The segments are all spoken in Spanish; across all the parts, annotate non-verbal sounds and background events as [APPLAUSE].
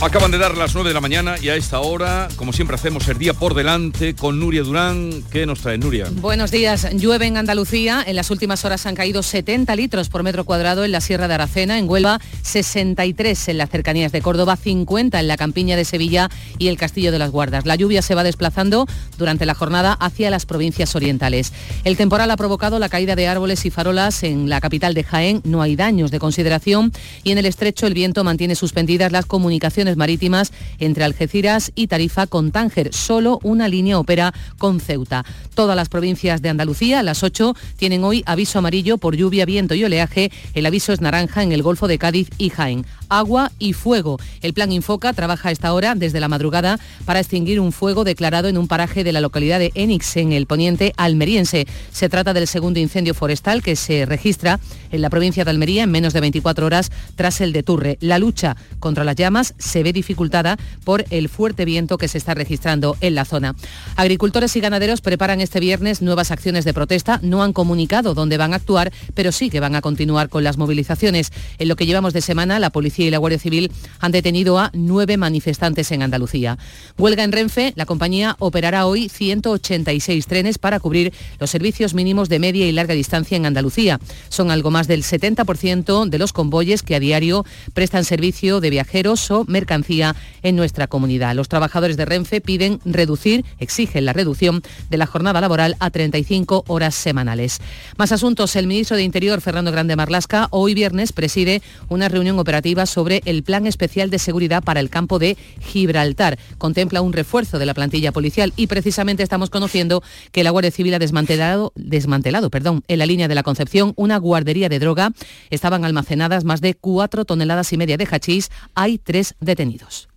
Acaban de dar las 9 de la mañana y a esta hora, como siempre hacemos el día por delante con Nuria Durán. ¿Qué nos trae Nuria? Buenos días. Llueve en Andalucía. En las últimas horas han caído 70 litros por metro cuadrado en la Sierra de Aracena, en Huelva 63 en las cercanías de Córdoba, 50 en la campiña de Sevilla y el Castillo de las Guardas. La lluvia se va desplazando durante la jornada hacia las provincias orientales. El temporal ha provocado la caída de árboles y farolas en la capital de Jaén. No hay daños de consideración y en el estrecho el viento mantiene suspendidas las comunicaciones marítimas entre Algeciras y Tarifa con Tánger. Solo una línea opera con Ceuta. Todas las provincias de Andalucía, las ocho, tienen hoy aviso amarillo por lluvia, viento y oleaje. El aviso es naranja en el Golfo de Cádiz y Jaén. Agua y fuego. El plan Infoca trabaja a esta hora desde la madrugada para extinguir un fuego declarado en un paraje de la localidad de Enix, en el poniente almeriense. Se trata del segundo incendio forestal que se registra en la provincia de Almería en menos de 24 horas tras el de Turre. La lucha contra las llamas se ve dificultada por el fuerte viento que se está registrando en la zona. Agricultores y ganaderos preparan este viernes nuevas acciones de protesta. No han comunicado dónde van a actuar, pero sí que van a continuar con las movilizaciones. En lo que llevamos de semana, la policía y la Guardia Civil han detenido a nueve manifestantes en Andalucía. Huelga en Renfe, la compañía operará hoy 186 trenes para cubrir los servicios mínimos de media y larga distancia en Andalucía. Son algo más del 70% de los convoyes que a diario prestan servicio de viajeros o mercancías en nuestra comunidad. Los trabajadores de Renfe piden reducir, exigen la reducción de la jornada laboral a 35 horas semanales. Más asuntos. El ministro de Interior, Fernando Grande Marlasca, hoy viernes preside una reunión operativa sobre el Plan Especial de Seguridad para el campo de Gibraltar. Contempla un refuerzo de la plantilla policial y precisamente estamos conociendo que la Guardia Civil ha desmantelado, desmantelado perdón, en la línea de la Concepción una guardería de droga. Estaban almacenadas más de cuatro toneladas y media de hachís. Hay tres detenidos.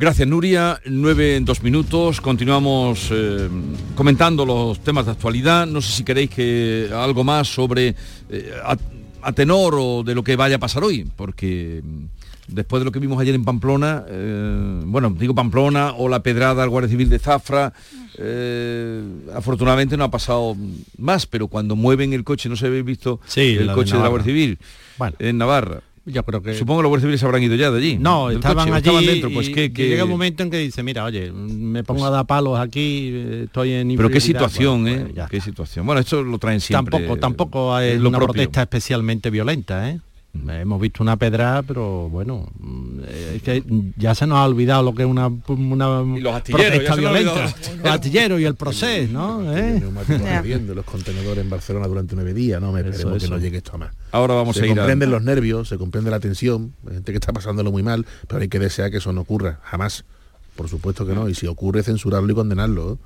Gracias, Nuria. Nueve en dos minutos. Continuamos eh, comentando los temas de actualidad. No sé si queréis que algo más sobre eh, a, tenor o de lo que vaya a pasar hoy, porque mm, después de lo que vimos ayer en Pamplona, eh, bueno, digo Pamplona o la pedrada al Guardia Civil de Zafra, afortunadamente no ha pasado más, pero cuando mueven el coche, no se habéis visto el coche de, la Guardia Civil en Navarra que... Supongo que los guardias civiles habrán ido ya de allí. No, estaban allí dentro. Pues que, llega un momento en que dice, mira, oye, me pongo a dar palos aquí, eh, estoy en... Pero qué situación, pues, ¿eh? qué situación. Bueno, esto lo traen siempre. Tampoco, tampoco es una protesta especialmente violenta, ¿eh? Hemos visto una pedra, pero bueno, mm, es que ya se nos ha olvidado lo que es una, una protesta violenta. Los astilleros y el proceso, ¿no? ¿Eh? los contenedores en Barcelona durante nueve días, ¿no? Me esperemos que no llegue esto a más. Ahora vamos se a ir comprenden los nervios, se comprende la tensión, hay gente que está pasándolo muy mal, pero hay que desear que eso no ocurra, jamás. Por supuesto que no, y si ocurre censurarlo y condenarlo. ¿eh?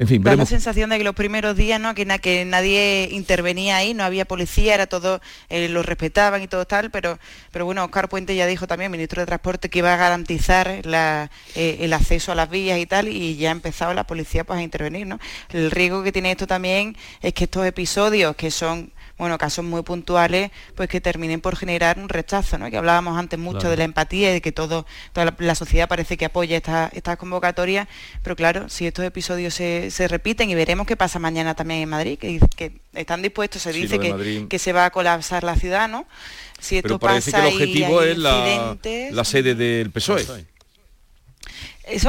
En fin, da la sensación de que los primeros días, ¿no? Que, que nadie intervenía ahí, no había policía, era todo, eh, lo respetaban y todo tal, pero, pero bueno, Oscar Puente ya dijo también, ministro de Transporte, que iba a garantizar eh, el acceso a las vías y tal, y ya ha empezado la policía pues, a intervenir, ¿no? El riesgo que tiene esto también es que estos episodios que son bueno, casos muy puntuales, pues que terminen por generar un rechazo, ¿no? Que hablábamos antes mucho de la empatía y de que todo, toda la, sociedad parece que apoya estas esta convocatorias, pero claro, si estos episodios se, repiten y veremos qué pasa mañana también en Madrid, que, que están dispuestos, se dice que, que, se va a colapsar la ciudad, ¿no? Si esto pero parece que el objetivo es la, la, sede del PSOE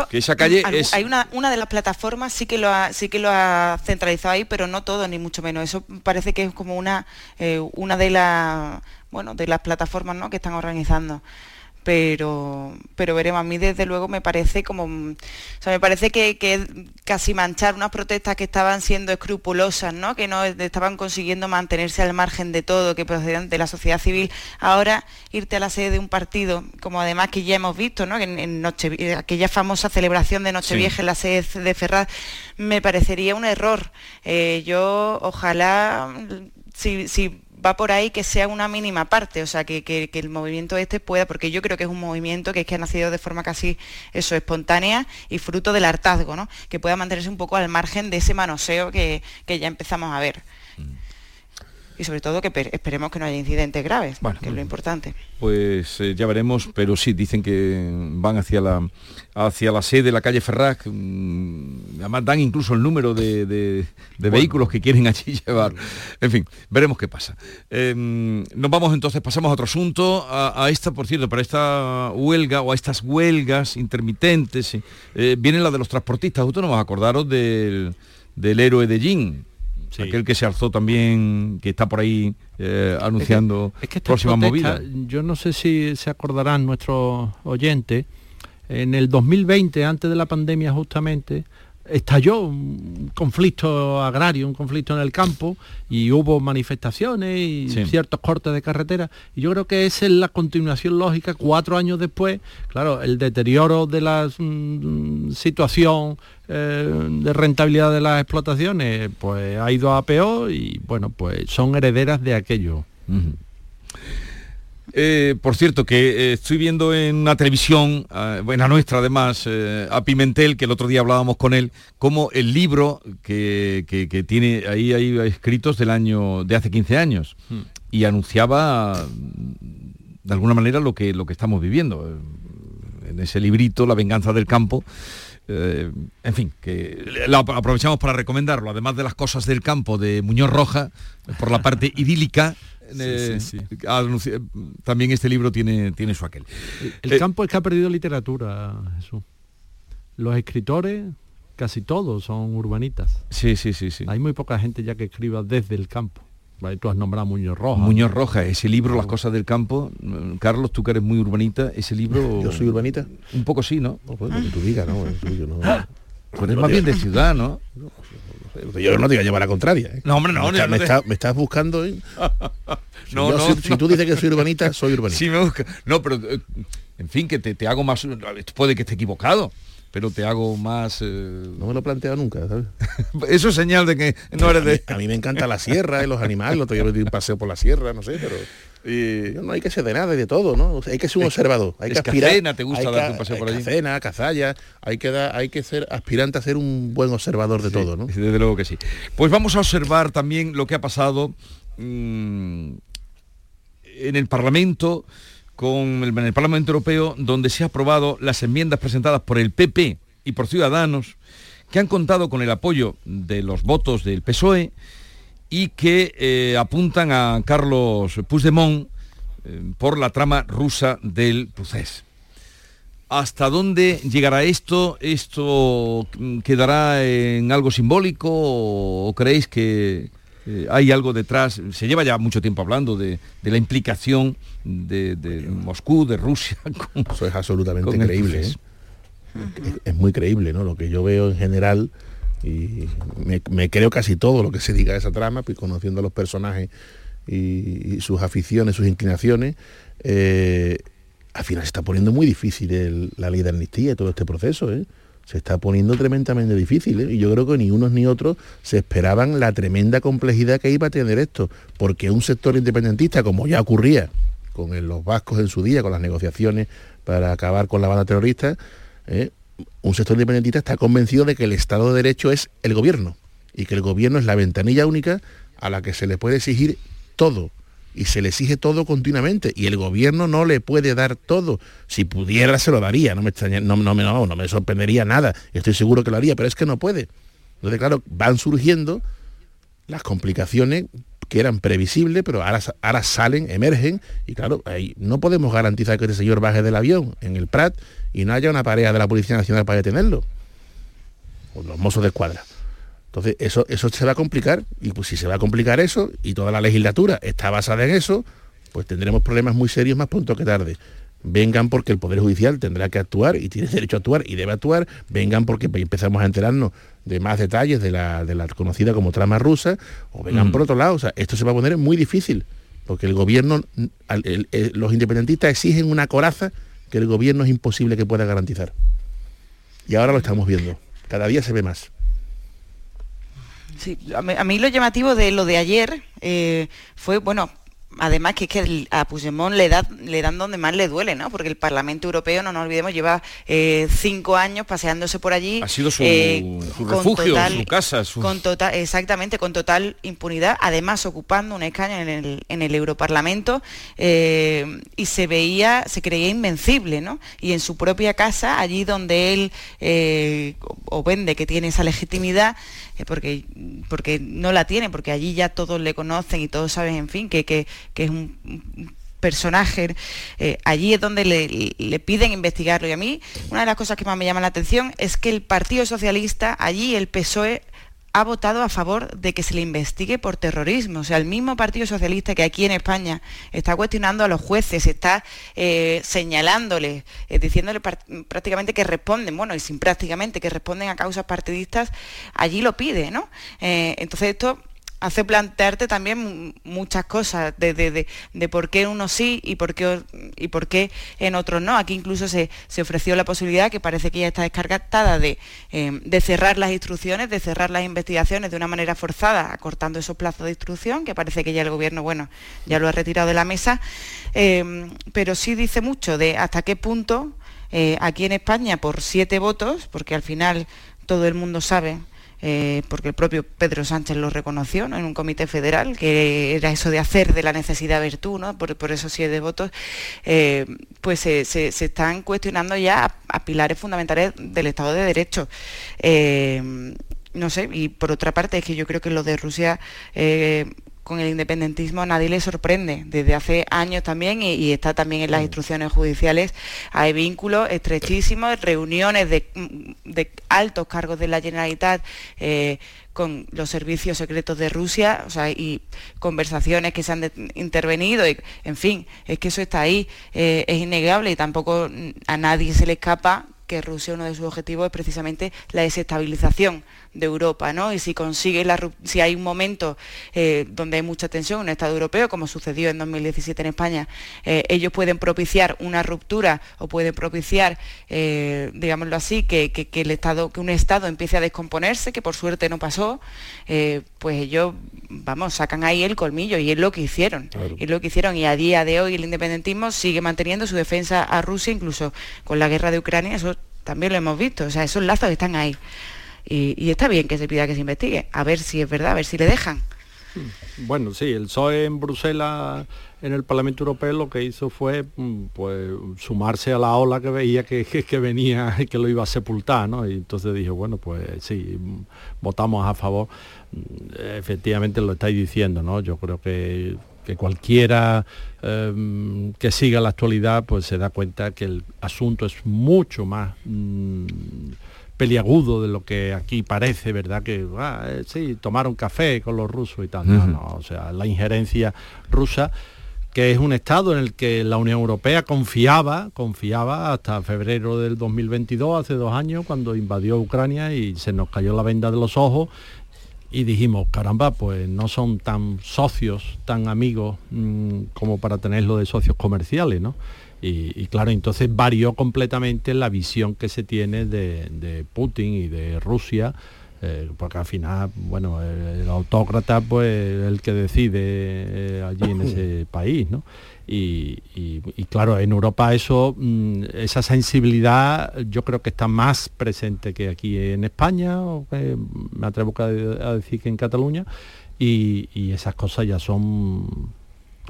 que esa calle hay una, una de las plataformas sí que lo ha, sí que lo ha centralizado ahí, pero no todo ni mucho menos. Eso parece que es como una eh, una de las bueno de las plataformas ¿no? que están organizando pero pero veremos. A mí desde luego me parece como o sea me parece que, que casi manchar unas protestas que estaban siendo escrupulosas no que no estaban consiguiendo mantenerse al margen de todo que procedían de la sociedad civil. Ahora irte a la sede de un partido como además que ya hemos visto no en, en noche aquella famosa celebración de Nochevieja en la sede de Ferraz me parecería un error. Eh, yo ojalá si, si va por ahí que sea una mínima parte, o sea, que, el movimiento este pueda, porque yo creo que es un movimiento que es que ha nacido de forma casi eso, espontánea y fruto del hartazgo, ¿no? Que pueda mantenerse un poco al margen de ese manoseo que, ya empezamos a ver. Y sobre todo que esperemos que no haya incidentes graves, que es lo importante. Pues eh, ya veremos, pero sí, dicen que van hacia la hacia la sede de la calle Ferraz, mm, además dan incluso el número de, vehículos que quieren allí [LAUGHS] llevar. En fin, veremos qué pasa. Em, nos vamos entonces, pasamos a otro asunto, a, esta, por cierto, para esta huelga o a estas huelgas intermitentes, eh, viene la de los transportistas, justo no a acordaros del, del héroe de Jin, aquel que se alzó también, que está por ahí eh, anunciando es que, próximas movidas. Yo no sé si se acordarán nuestros oyentes, en el 2020, antes de la pandemia justamente, estalló un conflicto agrario, un conflicto en el campo y hubo manifestaciones y ciertos cortes de carretera. Y yo creo que esa es la continuación lógica cuatro años después. Claro, el deterioro de la mm, situación eh, de rentabilidad de las explotaciones pues ha ido a peor y bueno, pues son herederas de aquello. Eh, por cierto, que eh, estoy viendo en una televisión, buena nuestra además, a Pimentel, que el otro día hablábamos con él, como el libro que, tiene ahí hay escritos del año de hace 15 años hmm. y anunciaba de alguna manera lo que, lo que estamos viviendo. En ese librito, La venganza del campo, en fin, que aprovechamos para recomendarlo, además de las cosas del campo de Muñoz Roja, por la parte [LAUGHS] idílica, eh, también este libro tiene, tiene su aquel. El, eh, campo es que ha perdido literatura, Jesús. Los escritores, casi todos son urbanitas. Sí, sí, sí, sí. Hay muy poca gente ya que escriba desde el campo. Tú has nombrado Muñoz Roja. Muñoz Roja, ese libro, Las cosas del campo. Carlos, tú que eres muy urbanita, ese libro... [LAUGHS] ¿Yo soy urbanita? Un poco sí, ¿no? no pues, lo que tú digas, ¿no? Tú eres más bien de ciudad, ¿no? Yo no te iba a llevar a contraria. ¿eh? No, hombre, no. Me, estás buscando. ¿eh? [LAUGHS] no, si, tú dices que soy urbanita, soy [LAUGHS] urbanita. Sí, me busca. No, pero eh, en fin, que te, hago más. Puede que esté equivocado pero te hago más... No me lo he planteado nunca, ¿sabes? [LAUGHS] Eso es señal de que no eres de... A mí, me encanta la sierra y los animales, lo otro día un paseo por la sierra, no sé, pero... No hay que ser de nada y de todo, ¿no? Hay que ser un observador. Hay que aspirar. te gusta dar un paseo por allí? Cena, cazalla. Hay que, hay que ser aspirante a ser un buen observador de todo, ¿no? Desde luego que sí. Pues vamos a observar también lo que ha pasado mm, en el Parlamento, con el, en el Parlamento Europeo, donde se ha aprobado las enmiendas presentadas por el PP y por Ciudadanos, que han contado con el apoyo de los votos del PSOE y que eh, apuntan a Carlos Puigdemont eh, por la trama rusa del procés. ¿Hasta dónde llegará esto? ¿Esto quedará en algo simbólico o, creéis que eh, hay algo detrás? Se lleva ya mucho tiempo hablando de, la implicación de, Moscú, de Rusia. [LAUGHS] Eso es absolutamente creíble. es, muy creíble, ¿no? Lo que yo veo en general y me, creo casi todo lo que se diga de esa trama, pues conociendo a los personajes y, sus aficiones, sus inclinaciones, eh, al final se está poniendo muy difícil la ley de amnistía y todo este proceso. ¿eh? Se está poniendo tremendamente difícil ¿eh? y yo creo que ni unos ni otros se esperaban la tremenda complejidad que iba a tener esto, porque un sector independentista, como ya ocurría con los vascos en su día, con las negociaciones para acabar con la banda terrorista, un sector independentista está convencido de que el Estado de Derecho es el gobierno y que el gobierno es la ventanilla única a la que se le puede exigir todo y se le exige todo continuamente y el gobierno no le puede dar todo. Si pudiera se lo daría, no me, no, no, no, no me sorprendería nada, estoy seguro que lo haría, pero es que no puede. Entonces, claro, van surgiendo las complicaciones que eran previsibles, pero ahora, ahora salen, emergen, y claro, ahí no podemos garantizar que este señor baje del avión en el Prat y no haya una pareja de la Policía Nacional para detenerlo. O los mozos de escuadra. Entonces, eso, eso se va a complicar, y pues si se va a complicar eso, y toda la legislatura está basada en eso, pues tendremos problemas muy serios más pronto que tarde. Vengan porque el Poder Judicial tendrá que actuar y tiene derecho a actuar y debe actuar. Vengan porque empezamos a enterarnos de más detalles de la, de la conocida como trama rusa, o vengan mm. por otro lado. O sea, esto se va a poner muy difícil, porque el gobierno, los independentistas exigen una coraza que el gobierno es imposible que pueda garantizar. Y ahora lo estamos viendo. Cada día se ve más. Sí, a mí, lo llamativo de lo de ayer eh, fue, bueno, además que es que a Puigdemont le, da, le dan donde más le duele, ¿no? Porque el Parlamento Europeo, no nos olvidemos, lleva eh, cinco años paseándose por allí. Ha sido su, eh, refugio, su casa. Con total, exactamente, con total impunidad, además ocupando un escaño en el, en el Europarlamento eh, y se veía, se creía invencible, ¿no? Y en su propia casa, allí donde él o vende que tiene esa legitimidad, porque, porque no la tiene, porque allí ya todos le conocen y todos saben, en fin, que, que, es un personaje, eh, allí es donde le, piden investigarlo. Y a mí, una de las cosas que más me llama la atención es que el Partido Socialista, allí el PSOE, ha votado a favor de que se le investigue por terrorismo. O sea, el mismo Partido Socialista que aquí en España está cuestionando a los jueces, está eh, señalándoles, eh, diciéndole prácticamente que responden, bueno, y sin prácticamente, que responden a causas partidistas, allí lo pide, ¿no? Eh, entonces esto hace plantearte también muchas cosas de, por qué uno sí y por qué, y por qué en otros no. Aquí incluso se, ofreció la posibilidad, que parece que ya está descartada, de, eh, de, cerrar las instrucciones, de cerrar las investigaciones de una manera forzada, acortando esos plazos de instrucción, que parece que ya el gobierno, bueno, ya lo ha retirado de la mesa, eh, pero sí dice mucho de hasta qué punto eh, aquí en España, por siete votos, porque al final todo el mundo sabe eh, porque el propio Pedro Sánchez lo reconoció en un comité federal, que era eso de hacer de la necesidad virtud, ¿no? por, por esos siete votos, eh, pues se, están cuestionando ya a, pilares fundamentales del Estado de Derecho. Eh, no sé, y por otra parte es que yo creo que lo de Rusia con el independentismo a nadie le sorprende. Desde hace años también, y, está también en las instrucciones judiciales, hay vínculos estrechísimos, reuniones de, altos cargos de la Generalitat. Eh, con los servicios secretos de Rusia, o sea, y conversaciones que se han intervenido, y, en fin, es que eso está ahí, eh, es innegable y tampoco a nadie se le escapa que Rusia uno de sus objetivos es precisamente la desestabilización de Europa, ¿no? Y si consigue la, si hay un momento eh, donde hay mucha tensión en un Estado europeo, como sucedió en 2017 en España, eh, ellos pueden propiciar una ruptura o pueden propiciar, eh, digámoslo así, que, el Estado, que un Estado empiece a descomponerse, que por suerte no pasó, pues ellos, vamos, sacan ahí el colmillo y es lo que hicieron, es lo que hicieron y a día de hoy el independentismo sigue manteniendo su defensa a Rusia, incluso con la guerra de Ucrania, eso también lo hemos visto, o sea, esos lazos están ahí. Y, está bien que se pida que se investigue, a ver si es verdad, a ver si le dejan. Bueno, sí, el PSOE en Bruselas, en el Parlamento Europeo, lo que hizo fue mm, pues, sumarse a la ola que veía que, que, venía y que lo iba a sepultar, ¿no? Y entonces dijo, bueno, pues sí, votamos a favor. Mm, efectivamente lo estáis diciendo, ¿no? Yo creo que, cualquiera em, que siga la actualidad, pues se da cuenta que el asunto es mucho más... Mm, peliagudo de lo que aquí parece, ¿verdad? Que ah, eh, sí, tomaron café con los rusos y tal. No, no, o sea, la injerencia rusa que es un estado en el que la Unión Europea confiaba, confiaba hasta febrero del 2022, hace dos años, cuando invadió Ucrania y se nos cayó la venda de los ojos y dijimos, caramba, pues no son tan socios, tan amigos mm, como para tenerlo de socios comerciales, ¿no? Y, claro, entonces varió completamente la visión que se tiene de, Putin y de Rusia, eh, porque al final, bueno, el, autócrata pues el que decide eh, allí en ese [LAUGHS] país, ¿no? Y, claro, en Europa eso, mm, esa sensibilidad yo creo que está más presente que aquí en España, o me atrevo a decir que en Cataluña, y, y esas cosas ya son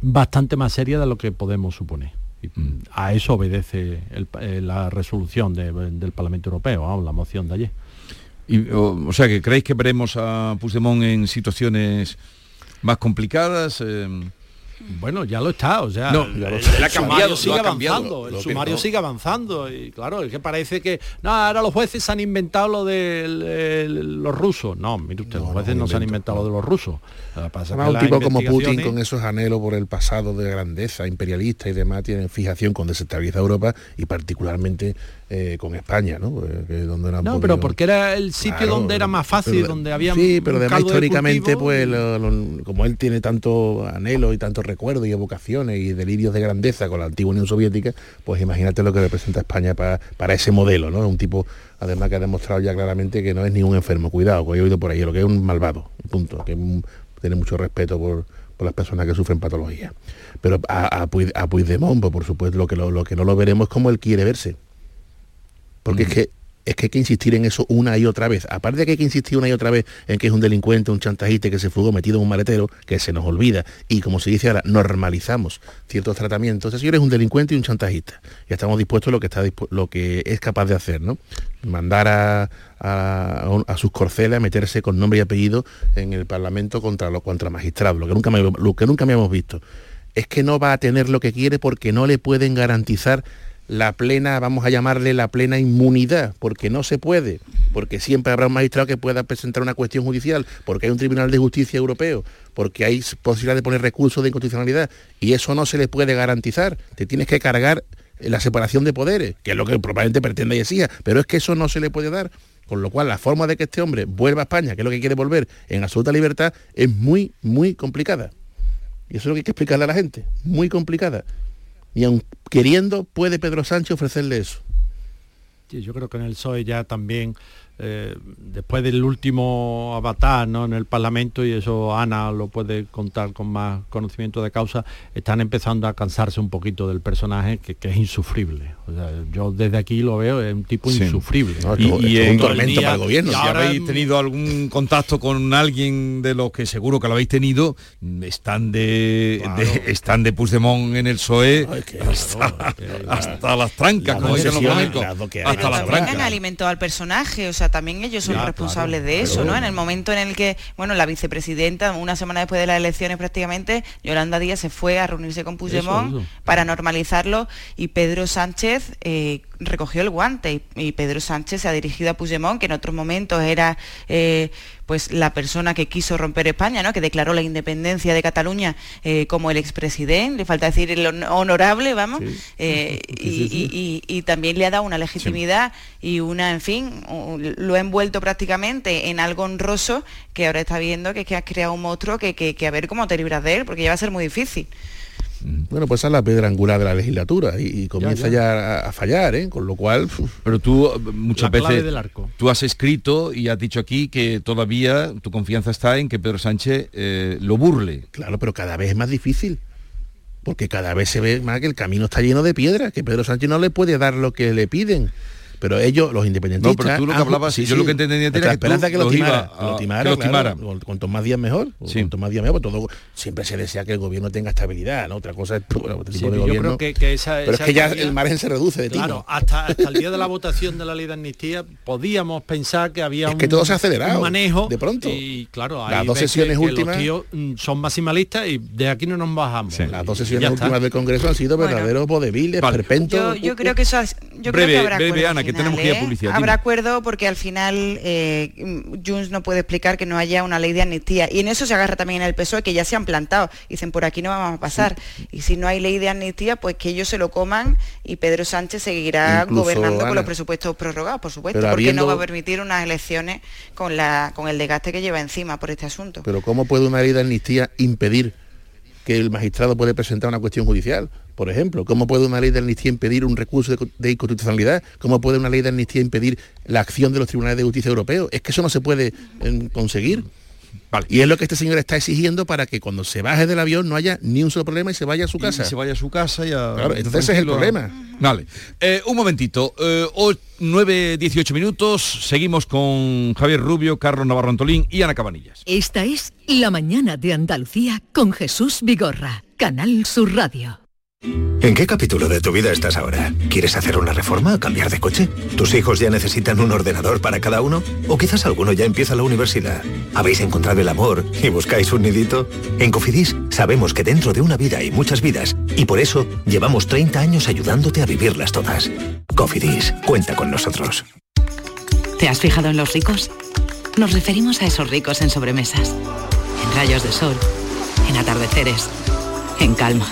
bastante más serias de lo que podemos suponer. Mm, a eso obedece eh, la resolución del Parlamento Europeo, la moción de ayer. O, sea, que creéis que veremos a Puigdemont en situaciones más complicadas. Eh, bueno, ya lo está, o sea, el, sumario sigue avanzando, el sumario sigue avanzando y claro, es que parece que no, ahora los jueces han inventado lo de los rusos. No, mire usted, los jueces no, se han inventado lo de los rusos. Pasa un tipo como Putin con esos anhelos por el pasado de grandeza imperialista y demás tienen fijación con desestabilizar Europa y particularmente eh, con España, ¿no? Eh, donde no, pero porque era el sitio donde era más fácil, donde había Sí, pero además históricamente, pues como él tiene tanto anhelo y tanto recuerdos y evocaciones y delirios de grandeza con la antigua Unión Soviética, pues imagínate lo que representa España para, para ese modelo, ¿no? Un tipo, además que ha demostrado ya claramente que no es ni un enfermo, cuidado, que he oído por ahí, lo que es un malvado, punto, que tiene mucho respeto por, por las personas que sufren patología. Pero a, a, Puigdemont, pues, por supuesto, lo que, lo, que no lo veremos es como él quiere verse. Porque es que es que hay que insistir en eso una y otra vez. Aparte de que hay que insistir una y otra vez en que es un delincuente, un chantajista que se fugó metido en un maletero, que se nos olvida, y como se dice ahora, normalizamos ciertos tratamientos. Ese señor es un delincuente y un chantajista. Ya estamos dispuestos a lo que, está lo que es capaz de hacer, ¿no? Mandar a, sus corceles a meterse con nombre y apellido en el Parlamento contra los contra magistrados, lo que nunca lo que nunca visto. Es que no va a tener lo que quiere porque no le pueden garantizar la plena, vamos a llamarle la plena inmunidad, porque no se puede, porque siempre habrá un magistrado que pueda presentar una cuestión judicial, porque hay un Tribunal de Justicia Europeo, porque hay posibilidad de poner recursos de inconstitucionalidad, y eso no se le puede garantizar. Te tienes que cargar la separación de poderes, que es lo que probablemente pretende y decía, pero es que eso no se le puede dar. Con lo cual, la forma de que este hombre vuelva a España, que es lo que quiere volver en absoluta libertad, es muy, muy complicada. Y eso es lo que hay que explicarle a la gente. Muy complicada. Y aun queriendo, puede Pedro Sánchez ofrecerle eso. Sí, yo creo que en el PSOE ya también eh, después del último avatar ¿no? en el Parlamento, y eso Ana lo puede contar con más conocimiento de causa, están empezando a cansarse un poquito del personaje que, es insufrible. yo desde aquí lo veo, es un tipo insufrible. y, es un tormento para el gobierno. Si habéis tenido algún contacto con alguien de los que seguro que lo habéis tenido, están de, están de Puigdemont en el PSOE hasta, las trancas, como dicen los Hasta las trancas. alimentó al personaje, o sea, también ellos son responsables de eso, ¿no? En el momento en el que, bueno, la vicepresidenta, una semana después de las elecciones prácticamente, Yolanda Díaz se fue a reunirse con Puigdemont para normalizarlo y Pedro Sánchez eh, recogió el guante y, Pedro Sánchez se ha dirigido a Puigdemont, que en otros momentos era eh, pues la persona que quiso romper España, ¿no? que declaró la independencia de Cataluña eh, como el expresidente, le falta decir el honorable, vamos, eh, y, también le ha dado una legitimidad y una, en fin, lo ha envuelto prácticamente en algo honroso que ahora está viendo que, que has creado un monstruo que, que, a ver cómo te libras de él, porque ya va a ser muy difícil. Bueno, pues esa es la piedra angular de la legislatura y, comienza ya, a, fallar, ¿eh? con lo cual... Pero tú muchas veces tú has escrito y has dicho aquí que todavía tu confianza está en que Pedro Sánchez eh, lo burle. Claro, pero cada vez es más difícil. Porque cada vez se ve más que el camino está lleno de piedras, que Pedro Sánchez no le puede dar lo que le piden pero ellos, los independentistas... No, pero tú lo que hablabas, sí, yo lo que entendía era la esperanza que, lo timara, que cuanto más días mejor, cuanto más días mejor, pues todo, siempre se desea que el gobierno tenga estabilidad, ¿no? Otra cosa es bueno, este tipo de gobierno, que, que esa, pero es que ya el margen se reduce de ti. Claro, hasta, hasta el día de la [LAUGHS] votación de la ley de amnistía podíamos pensar que había es que todo se ha acelerado, un manejo de pronto. Y claro, las dos sesiones últimas los tíos mm, son maximalistas y de aquí no nos bajamos. Las dos sesiones últimas del Congreso han sido verdaderos vodeviles, perpentos. Yo creo que eso yo creo que habrá que tenemos que ir a publicidad. Habrá acuerdo porque al final eh, Junts no puede explicar que no haya una ley de amnistía. Y en eso se agarra también el PSOE, que ya se han plantado. Dicen, por aquí no vamos a pasar. Y si no hay ley de amnistía, pues que ellos se lo coman y Pedro Sánchez seguirá gobernando con los presupuestos prorrogados, por supuesto, porque no va a permitir unas elecciones con, la, con el desgaste que lleva encima por este asunto. Pero ¿cómo puede una ley de amnistía impedir que el magistrado puede presentar una cuestión judicial? Por ejemplo, ¿cómo puede una ley de amnistía impedir un recurso de, inconstitucionalidad? ¿Cómo puede una ley de amnistía impedir la acción de los tribunales de justicia europeos? Es que eso no se puede em, conseguir. Y es lo que este señor está exigiendo para que cuando se baje del avión no haya ni un solo problema y se vaya a su casa. se vaya a su casa y a... Claro, entonces ese es el problema. Vale. Eh, un momentito. Eh, 9, 18 minutos. Seguimos con Javier Rubio, Carlos Navarro Antolín y Ana Cabanillas. Esta es La Mañana de Andalucía con Jesús Vigorra. Canal Sur Radio. ¿En qué capítulo de tu vida estás ahora? ¿Quieres hacer una reforma o cambiar de coche? ¿Tus hijos ya necesitan un ordenador para cada uno? ¿O quizás alguno ya empieza la universidad? ¿Habéis encontrado el amor y buscáis un nidito? En Cofidis sabemos que dentro de una vida hay muchas vidas y por eso llevamos 30 años ayudándote a vivirlas todas. Cofidis, cuenta con nosotros. ¿Te has fijado en los ricos? Nos referimos a esos ricos en sobremesas, en rayos de sol, en atardeceres, en calma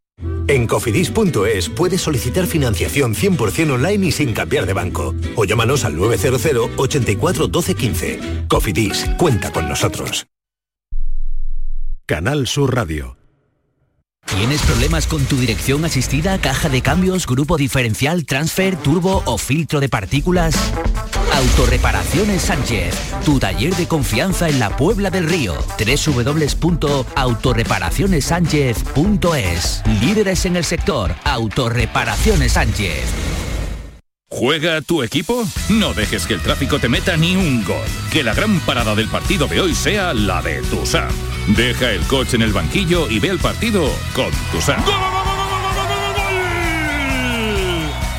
En cofidis.es puedes solicitar financiación 100% online y sin cambiar de banco. O llámanos al 900 84 12 15. Cofidis, cuenta con nosotros. Canal Sur Radio. ¿Tienes problemas con tu dirección asistida, caja de cambios, grupo diferencial, transfer, turbo o filtro de partículas? Autorreparaciones Sánchez, tu taller de confianza en la Puebla del Río. www.autorreparacionessánchez.es. Líderes en el sector, Autorreparaciones Sánchez. ¿Juega tu equipo? No dejes que el tráfico te meta ni un gol. Que la gran parada del partido de hoy sea la de Tusam. Deja el coche en el banquillo y ve el partido con Tusam.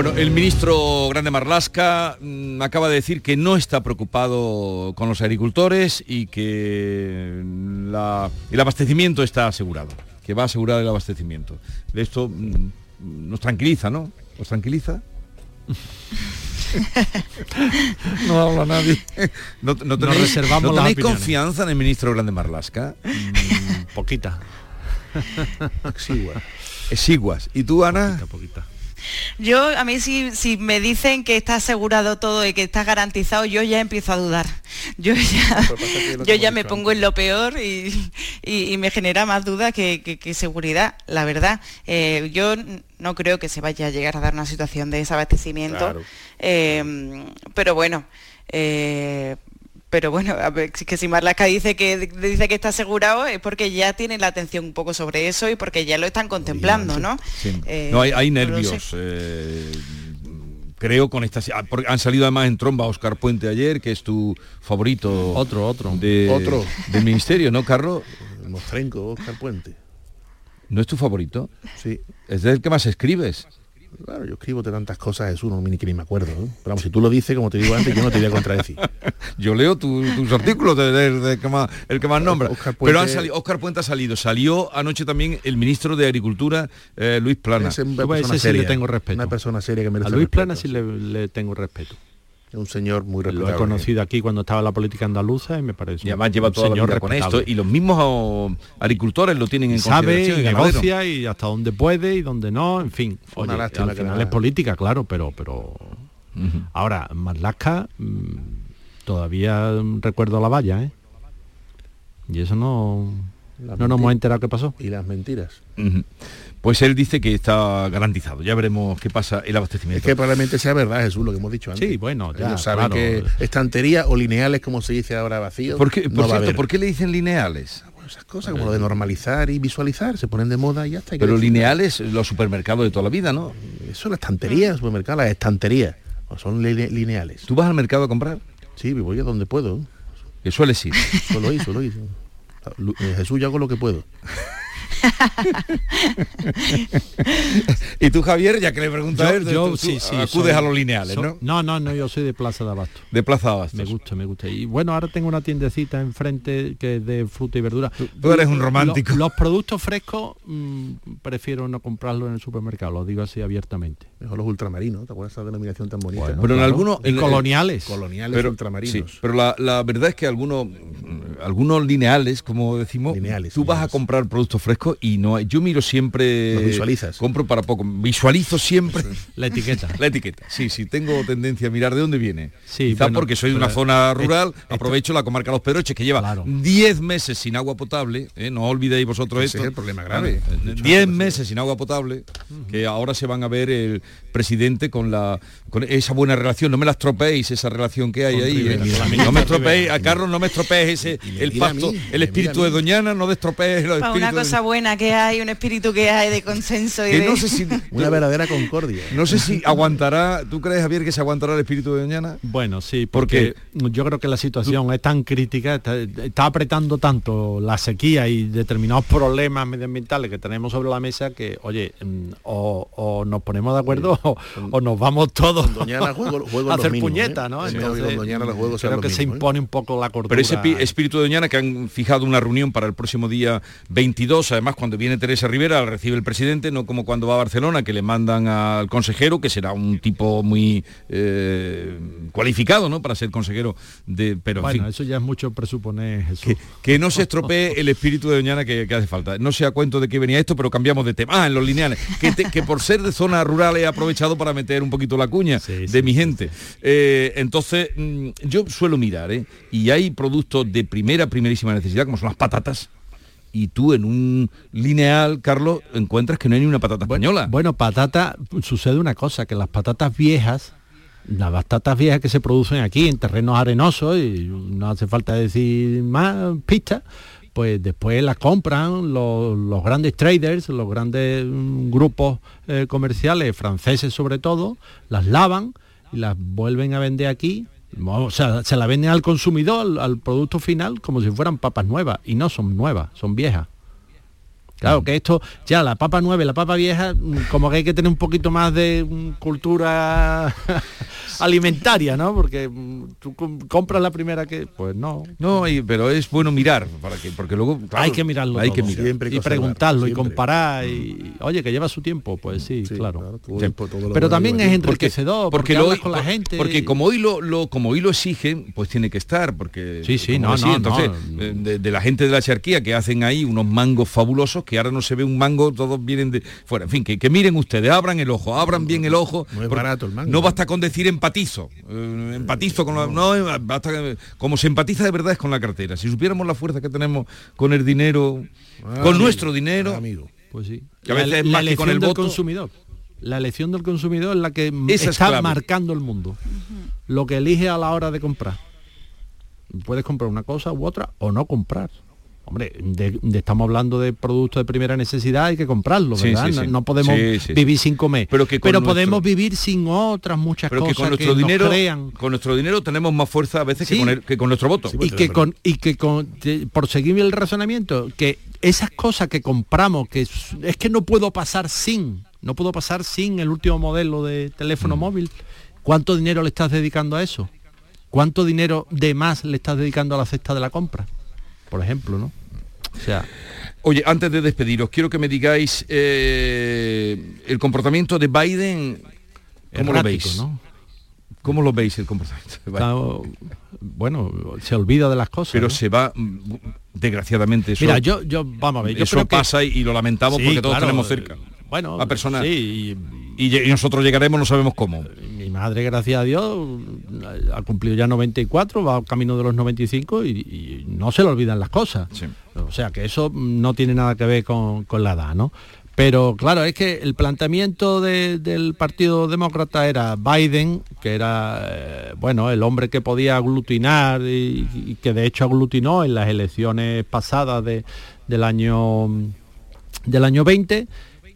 Bueno, el ministro Grande Marlasca mm, acaba de decir que no está preocupado con los agricultores y que el abastecimiento está asegurado, que va a asegurar el abastecimiento. Esto mm, nos tranquiliza, ¿no? ¿Os tranquiliza? no habla nadie. [LAUGHS] ¿No, tenéis, reservamos ¿no tenéis confianza en el ministro Grande Marlasca? Mm, poquita. [LAUGHS] Exiguas. Exiguas. ¿Y tú, Ana? Poquita, poquita. Yo, a mí si, si me dicen que está asegurado todo y que está garantizado, yo ya empiezo a dudar. Yo ya, yo ya me pongo en lo peor y, me genera más duda que, seguridad, la verdad. Eh, yo no creo que se vaya a llegar a dar una situación de desabastecimiento, eh, pero bueno, eh, pero bueno, a ver, que si Marlaska dice que dice que está asegurado es porque ya tienen la atención un poco sobre eso y porque ya lo están contemplando, ¿no? Eh, no, hay, nervios. Eh, creo con estas han salido además en tromba Oscar Puente ayer, que es tu favorito. Otro, otro. De, otro. Del ministerio, ¿no, Carlos? El mostrenco, Oscar Puente. ¿No es tu favorito? Sí. Es del que más escribes. Claro, yo escribo de tantas cosas, Jesús, no, ni que ni me acuerdo. Pero vamos, si tú lo dices, como te digo antes, yo no te voy a contradecir. [LAUGHS] yo leo tus artículos de, que más, el que más nombra. Oscar Puente, Pero han salido, Oscar Puente ha salido. Salió anoche también el ministro de Agricultura, eh, Luis Plana. Ese, una persona seria, le tengo respeto. Una persona seria que merece A Luis Plana sí le tengo respeto un señor muy respetable. Lo he conocido aquí cuando estaba la política andaluza y me parece. Y además lleva toda la vida con esto y los mismos oh, agricultores lo tienen en Sabe y, negocia y hasta donde puede y donde no, en fin. al final es política, claro, pero pero ahora Marlaska mm, todavía recuerdo la valla, ¿eh? Y eso no no nos hemos enterado qué pasó. Y las mentiras. Pues él dice que está garantizado. Ya veremos qué pasa el abastecimiento. Es que probablemente sea verdad, Jesús, lo que hemos dicho antes. Sí, bueno, ya saben que estantería o lineales, como se dice ahora, vacío. ¿Por qué, por, cierto, ¿por qué le dicen lineales? Ah, esas cosas como lo de normalizar y visualizar, se ponen de moda y ya está. Pero lineales, los supermercados de toda la vida, ¿no? Eso, la estantería, los supermercados, las estanterías. son lineales. ¿Tú vas al mercado a comprar? Sí, voy a donde puedo. ¿Que sueles ir? Solo ir, solo ir. [LAUGHS] Eh, Jesús, yo hago lo que puedo. Y tú, Javier, ya que le preguntas a él, yo, sí, sí, acudes a los lineales, ¿no? No, no, no, yo soy de Plaza de Abasto. De Plaza de Abasto. Me gusta, me gusta. Y bueno, ahora tengo una tiendecita enfrente que es de fruta y verdura. Tú, eres un romántico. Los, productos frescos mm, prefiero no comprarlos en el supermercado, lo digo así abiertamente. Mejor los ultramarinos, ¿te acuerdas de esa denominación tan bonita? Pero en algunos... coloniales. Coloniales ultramarinos. pero la, la, verdad es que algunos, algunos lineales, como decimos, lineales, tú vas a comprar productos frescos y no hay... Yo miro siempre... Los visualizas. Compro para poco. Visualizo siempre... La etiqueta. [LAUGHS] la etiqueta. Sí, sí, tengo tendencia a mirar de dónde viene. Sí, Quizás porque soy de una zona rural, aprovecho la comarca Los Pedroches, que lleva 10 meses sin agua potable, ¿eh? no olvidéis vosotros esto. es el problema grave. 10 meses sin agua potable, que ahora se van a ver el presidente con la con esa buena relación. No me la estropeéis esa relación que hay ahí. ¿eh? no me estropeéis, a Carlos no me estropeéis ese el pacto, el espíritu de Doñana, no destropeéis Una cosa buena que hay, un espíritu que hay de consenso y no sé si, [LAUGHS] una verdadera concordia. No sé si aguantará, ¿tú crees Javier que se aguantará el espíritu de Doñana? Bueno, sí, porque, yo creo que la situación es tan crítica, está, apretando tanto la sequía y determinados problemas medioambientales que tenemos sobre la mesa que, oye, mm, o, nos ponemos de acuerdo o, nos vamos todos a hacer puñetas, ¿eh? ¿no? creo que se ¿eh? impone un poco la cordura. Pero ese espíritu de Doñana que han fijado una reunión para el próximo día 22, además cuando viene Teresa Rivera, la recibe el presidente, no como cuando va a Barcelona, que le mandan al consejero, que será un tipo muy eh, cualificado, ¿no? Para ser consejero de... Pero, bueno, eso ya es mucho presuponer, Que, no se estropee el espíritu de Doñana que, hace falta. No sé a cuento de qué venía esto, pero cambiamos de tema. Ah, en los lineales. Que, por ser de zona rural he aprovechado para meter un poquito la cuña de mi gente. Eh, entonces, mm, yo suelo mirar, ¿eh? Y hay productos de primera, primerísima necesidad, como son las patatas, y tú en un lineal, Carlos, encuentras que no hay ni una patata española. Bueno, patata, sucede una cosa, que las patatas viejas, las patatas viejas que se producen aquí en terrenos arenosos, y no hace falta decir más pistas, pues después las compran los, grandes traders, los grandes mm, grupos eh, comerciales, franceses sobre todo, las lavan y las vuelven a vender aquí o sea, se la venden al consumidor, al, producto final, como si fueran papas nuevas. Y no son nuevas, son viejas. Claro, que esto, ya la papa nueva y la papa vieja, mm, como que hay que tener un poquito más de mm, cultura [LAUGHS] alimentaria, ¿no? Porque mm, tú compras la primera que, pues no. No, pero es bueno mirar, para que, porque luego... hay que mirarlo hay que mirar. y preguntarlo y comparar y, oye, que lleva su tiempo, pues sí, claro. pero también es enriquecedor, porque, lo con la gente. Porque como hoy lo, como hoy lo exigen, pues tiene que estar, porque... Sí, sí, no, no, Entonces, eh, de, la gente de la charquía que hacen ahí unos mangos fabulosos, que ahora no se ve un mango, todos vienen de fuera. En fin, que, que miren ustedes, abran el ojo, abran bien el ojo. No es barato el mango. No basta con decir empatizo. Eh, empatizo con la, no, basta, como se empatiza de verdad es con la cartera. Si supiéramos la fuerza que tenemos con el dinero, ah, con nuestro dinero, amigo. Pues sí. Que a veces la, más con el del consumidor. La elección del consumidor es la que está marcando el mundo. Lo que elige a la hora de comprar. Puedes comprar una cosa u otra o no comprar hombre, estamos hablando de productos de primera necesidad, hay que comprarlo, ¿verdad? no, podemos vivir sin comer. Pero, que podemos vivir sin otras muchas cosas que, con nuestro dinero, crean. Con nuestro dinero tenemos más fuerza a veces que con, nuestro voto. y, que con, y que por seguir el razonamiento, que esas cosas que compramos, que es, que no puedo pasar sin, no puedo pasar sin el último modelo de teléfono mm. móvil. ¿Cuánto dinero le estás dedicando a eso? ¿Cuánto dinero de más le estás dedicando a la cesta de la compra? Por ejemplo, ¿no? Sea, Oye, antes de despediros, quiero que me digáis eh, el comportamiento de Biden, ¿cómo lo veis? ¿no? ¿Cómo lo veis el comportamiento de Biden? bueno, se olvida de las cosas. Pero se va, desgraciadamente, eso, Mira, yo, yo, vamos a ver, eso pasa y, lo lamentamos porque todos tenemos cerca. Bueno, a personas. y, nosotros llegaremos, no sabemos cómo. Madre, gracias a Dios, ha cumplido ya 94, va camino de los 95 y, no se le olvidan las cosas. O sea que eso no tiene nada que ver con, la edad, ¿no? Pero claro, es que el planteamiento del Partido Demócrata era Biden, que era eh, bueno el hombre que podía aglutinar y, que de hecho aglutinó en las elecciones pasadas del año del año 20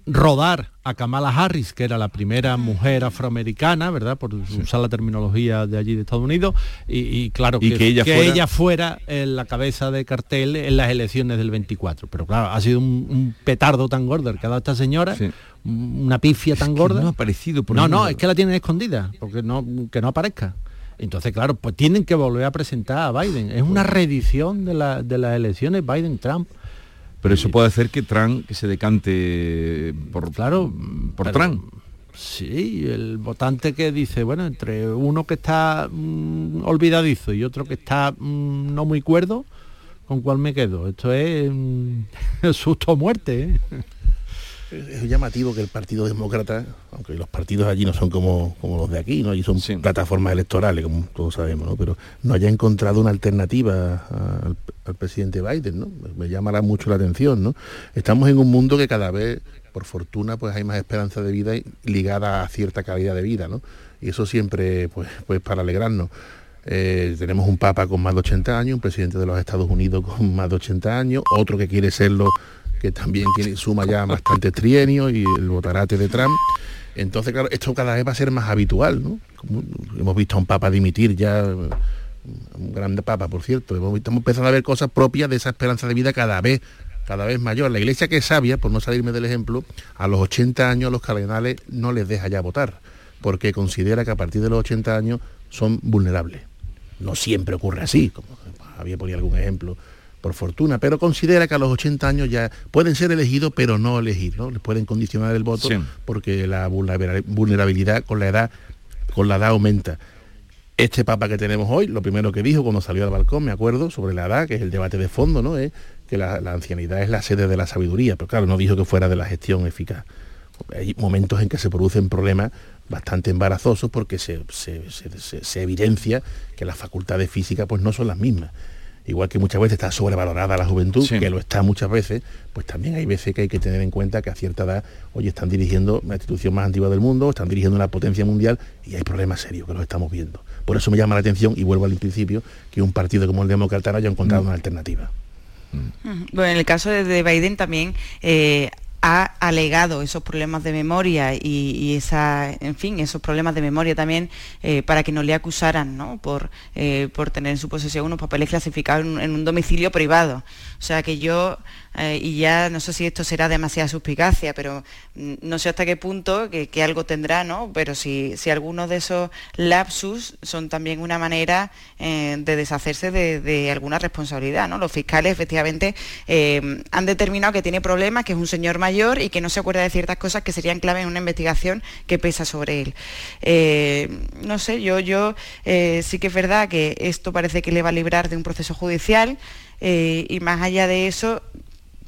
rodar a Kamala Harris, que era la primera mujer afroamericana, ¿verdad? Por usar la terminología de allí de Estados Unidos, y, claro, que, ella, fuera... en la cabeza de cartel en las elecciones del 24. Pero claro, ha sido un, petardo tan gordo el que ha dado esta señora, una pifia tan gorda. no ha aparecido por No, no, es que la tienen escondida, porque no, que no aparezca. Entonces, claro, pues tienen que volver a presentar a Biden. Es una reedición de, de las elecciones Biden-Trump. Pero eso puede hacer que Trump que se decante por claro por Trump. Sí, el votante que dice, bueno, entre uno que está mm, olvidadizo y otro que está mm, no muy cuerdo, ¿con cuál me quedo? Esto es mm, [LAUGHS] susto muerte. ¿eh? Es llamativo que el Partido Demócrata, aunque los partidos allí no son como, como los de aquí, ¿no? y son plataformas electorales, como todos sabemos, ¿no? pero no haya encontrado una alternativa al, presidente Biden, ¿no? Me llamará mucho la atención, ¿no? Estamos en un mundo que cada vez, por fortuna, pues hay más esperanza de vida ligada a cierta calidad de vida, ¿no? Y eso siempre, pues, pues para alegrarnos. Eh, tenemos un papa con más de 80 años, un presidente de los Estados Unidos con más de 80 años, otro que quiere serlo que también tiene, suma ya bastante trienio y el votarate de Trump. Entonces, claro, esto cada vez va a ser más habitual, ¿no? hemos visto a un papa dimitir ya, un grande papa, por cierto. Hemos, visto, empezado a ver cosas propias de esa esperanza de vida cada vez cada vez mayor. La iglesia que es sabia, por no salirme del ejemplo, a los 80 años los cardenales no les deja ya votar, porque considera que a partir de los 80 años son vulnerables. No siempre ocurre así, como había por algún ejemplo por fortuna, pero considera que a los 80 años ya pueden ser elegidos, pero no elegir, ¿no? Les pueden condicionar el voto porque la vulnerabilidad con la edad, con la edad aumenta. Este papa que tenemos hoy, lo primero que dijo cuando salió al balcón, me acuerdo, sobre la edad, que es el debate de fondo, ¿no? Es que la, ancianidad es la sede de la sabiduría, pero claro, no dijo que fuera de la gestión eficaz. Hay momentos en que se producen problemas bastante embarazosos porque se, se, evidencia que las facultades físicas pues no son las mismas igual que muchas veces está sobrevalorada la juventud, que lo está muchas veces, pues también hay veces que hay que tener en cuenta que a cierta edad, hoy están dirigiendo la institución más antigua del mundo, están dirigiendo una potencia mundial y hay problemas serios que los estamos viendo. Por eso me llama la atención, y vuelvo al principio, que un partido como el Demócrata haya encontrado mm. una alternativa. Bueno, en el caso de Biden también eh, ha alegado esos problemas de memoria y, esa, en fin, esos problemas de memoria también eh, para que no le acusaran ¿no? Por, eh, por tener en su posesión unos papeles clasificados en un domicilio privado. O sea que yo eh, y ya no sé si esto será demasiada suspicacia, pero mm, no sé hasta qué punto que, algo tendrá, ¿no? Pero si, si, algunos de esos lapsus son también una manera eh, de deshacerse de, alguna responsabilidad, ¿no? Los fiscales efectivamente eh, han determinado que tiene problemas, que es un señor mayor y que no se acuerda de ciertas cosas que serían clave en una investigación que pesa sobre él. no sé, yo, yo sí que es verdad que esto parece que le va a librar de un proceso judicial. y más allá de eso,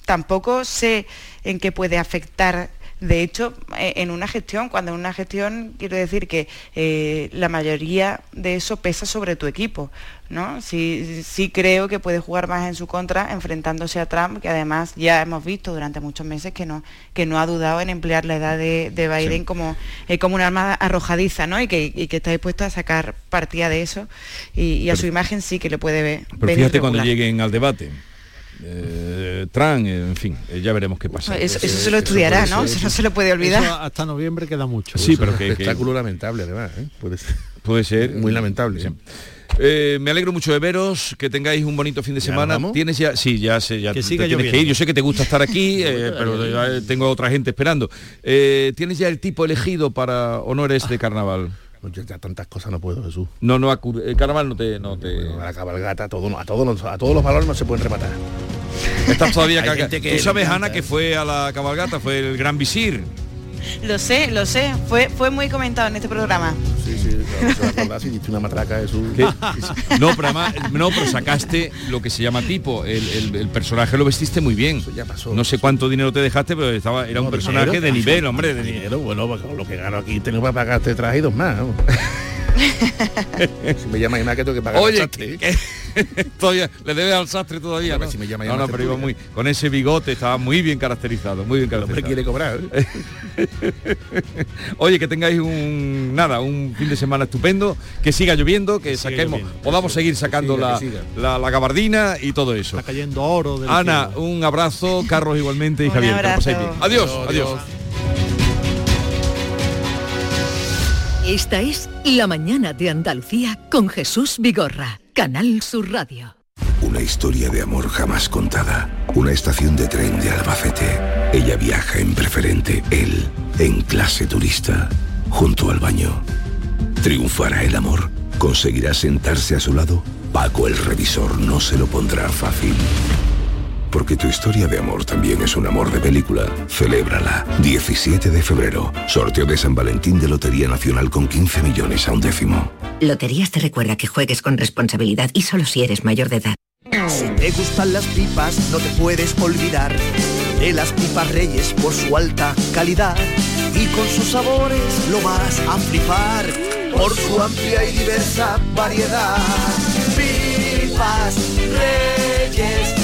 tampoco sé en qué puede afectar de hecho, eh, en una gestión, cuando en una gestión quiero decir que eh, la mayoría de eso pesa sobre tu equipo, ¿no? Sí, sí creo que puede jugar más en su contra enfrentándose a Trump, que además ya hemos visto durante muchos meses que no, que no ha dudado en emplear la edad de, Biden como, eh, como un arma arrojadiza, ¿no? Y que, está dispuesto a sacar partida de eso y, a su imagen sí que le puede ver. Pero fíjate cuando lleguen al debate eh, Trump, en fin, eh, ya veremos qué pasa. Eso, se lo estudiará, ¿no? Eso no se lo puede olvidar. hasta noviembre queda mucho. Sí, pero que, espectáculo lamentable además, ¿eh? puede ser. Puede ser. Muy lamentable. Eh, me alegro mucho de veros, que tengáis un bonito fin de semana. ¿Tienes ya? Sí, ya sé, ya que tienes que ir. Yo sé que te gusta estar aquí, [LAUGHS] pero tengo otra gente esperando. ¿Tienes ya el tipo elegido para honores de carnaval? Ya tantas cosas no puedo, Jesús. No, no, el carnaval no te... No te... la cabalgata, todo, a, todos los, a todos los valores no se pueden rematar. Estás todavía [LAUGHS] Tú sabes, Ana, que fue a la cabalgata, fue el gran visir. Lo sé, lo sé. Fue, fue muy comentado en este programa. Sí, sí, claro, si diste una matraca de su... No, pero además, no, pero sacaste lo que se llama tipo. El, personaje lo vestiste muy bien. ya pasó. No sé cuánto dinero te dejaste, pero estaba, era un personaje de nivel, hombre. De dinero, bueno, pues, lo que gano aquí tengo para pagarte traje y dos más. [LAUGHS] si me llama que tengo que pagar Oye, todavía le debe al sastre todavía, ¿no? Si me llama, no, no, pero iba muy con ese bigote estaba muy bien caracterizado, muy bien caracterizado. quiere cobrar. [LAUGHS] Oye, que tengáis un nada, un fin de semana estupendo, que siga lloviendo, que saquemos, podamos seguir sacando la, la, gabardina y todo eso. Está cayendo oro. Ana, un abrazo, Carlos igualmente y [LAUGHS] Javier. Adiós, adiós. Esta es La Mañana de Andalucía con Jesús Vigorra, Canal Sur Radio. Una historia de amor jamás contada. Una estación de tren de Albacete. Ella viaja en preferente, él en clase turista, junto al baño. ¿Triunfará el amor? ¿Conseguirá sentarse a su lado? Paco el revisor no se lo pondrá fácil. Porque tu historia de amor también es un amor de película. Celébrala. 17 de febrero. Sorteo de San Valentín de Lotería Nacional con 15 millones a un décimo. Loterías te recuerda que juegues con responsabilidad y solo si eres mayor de edad. Si te gustan las pipas, no te puedes olvidar de las pipas Reyes por su alta calidad. Y con sus sabores lo vas a flipar por su amplia y diversa variedad. Pipas Reyes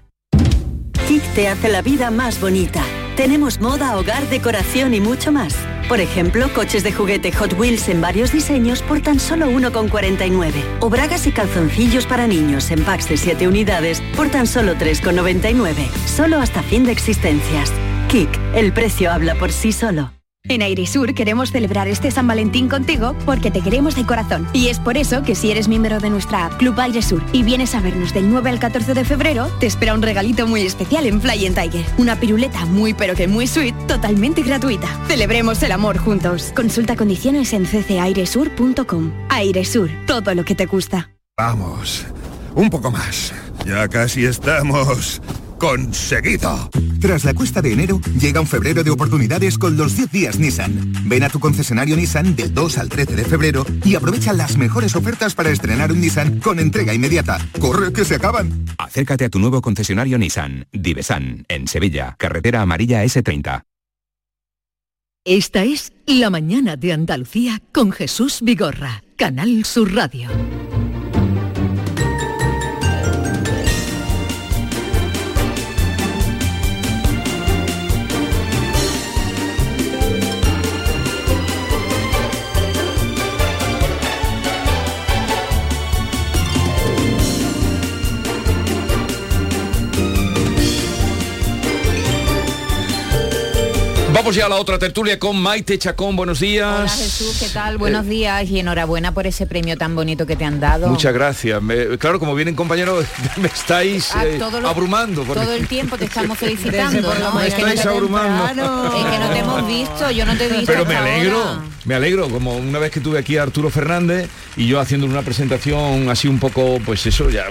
Kik te hace la vida más bonita. Tenemos moda, hogar, decoración y mucho más. Por ejemplo, coches de juguete Hot Wheels en varios diseños por tan solo 1,49. O bragas y calzoncillos para niños en packs de 7 unidades por tan solo 3,99. Solo hasta fin de existencias. Kik, el precio habla por sí solo. En Airesur queremos celebrar este San Valentín contigo porque te queremos de corazón. Y es por eso que si eres miembro de nuestra app Club Airesur y vienes a vernos del 9 al 14 de febrero, te espera un regalito muy especial en Fly Tiger. Una piruleta muy pero que muy sweet, totalmente gratuita. Celebremos el amor juntos. Consulta condiciones en ccairesur.com. Airesur, todo lo que te gusta. Vamos, un poco más. Ya casi estamos conseguido. Tras la cuesta de enero, llega un febrero de oportunidades con los 10 días Nissan. Ven a tu concesionario Nissan del 2 al 13 de febrero y aprovecha las mejores ofertas para estrenar un Nissan con entrega inmediata. ¡Corre que se acaban! Acércate a tu nuevo concesionario Nissan, Divesan, en Sevilla, carretera amarilla S30. Esta es La mañana de Andalucía con Jesús Vigorra, Canal Sur Radio. Vamos ya a la otra tertulia con Maite Chacón, buenos días. Hola Jesús, ¿qué tal? Buenos eh, días y enhorabuena por ese premio tan bonito que te han dado. Muchas gracias. claro, como vienen compañeros, [LAUGHS] me estáis ah, eh, abrumando. Todo el tiempo te estamos [LAUGHS] felicitando. Me estáis abrumando. Es que no te hemos visto, yo no te he visto. Pero me alegro, me alegro, como una vez que tuve aquí a Arturo Fernández y yo haciendo una presentación así un poco, pues eso, ya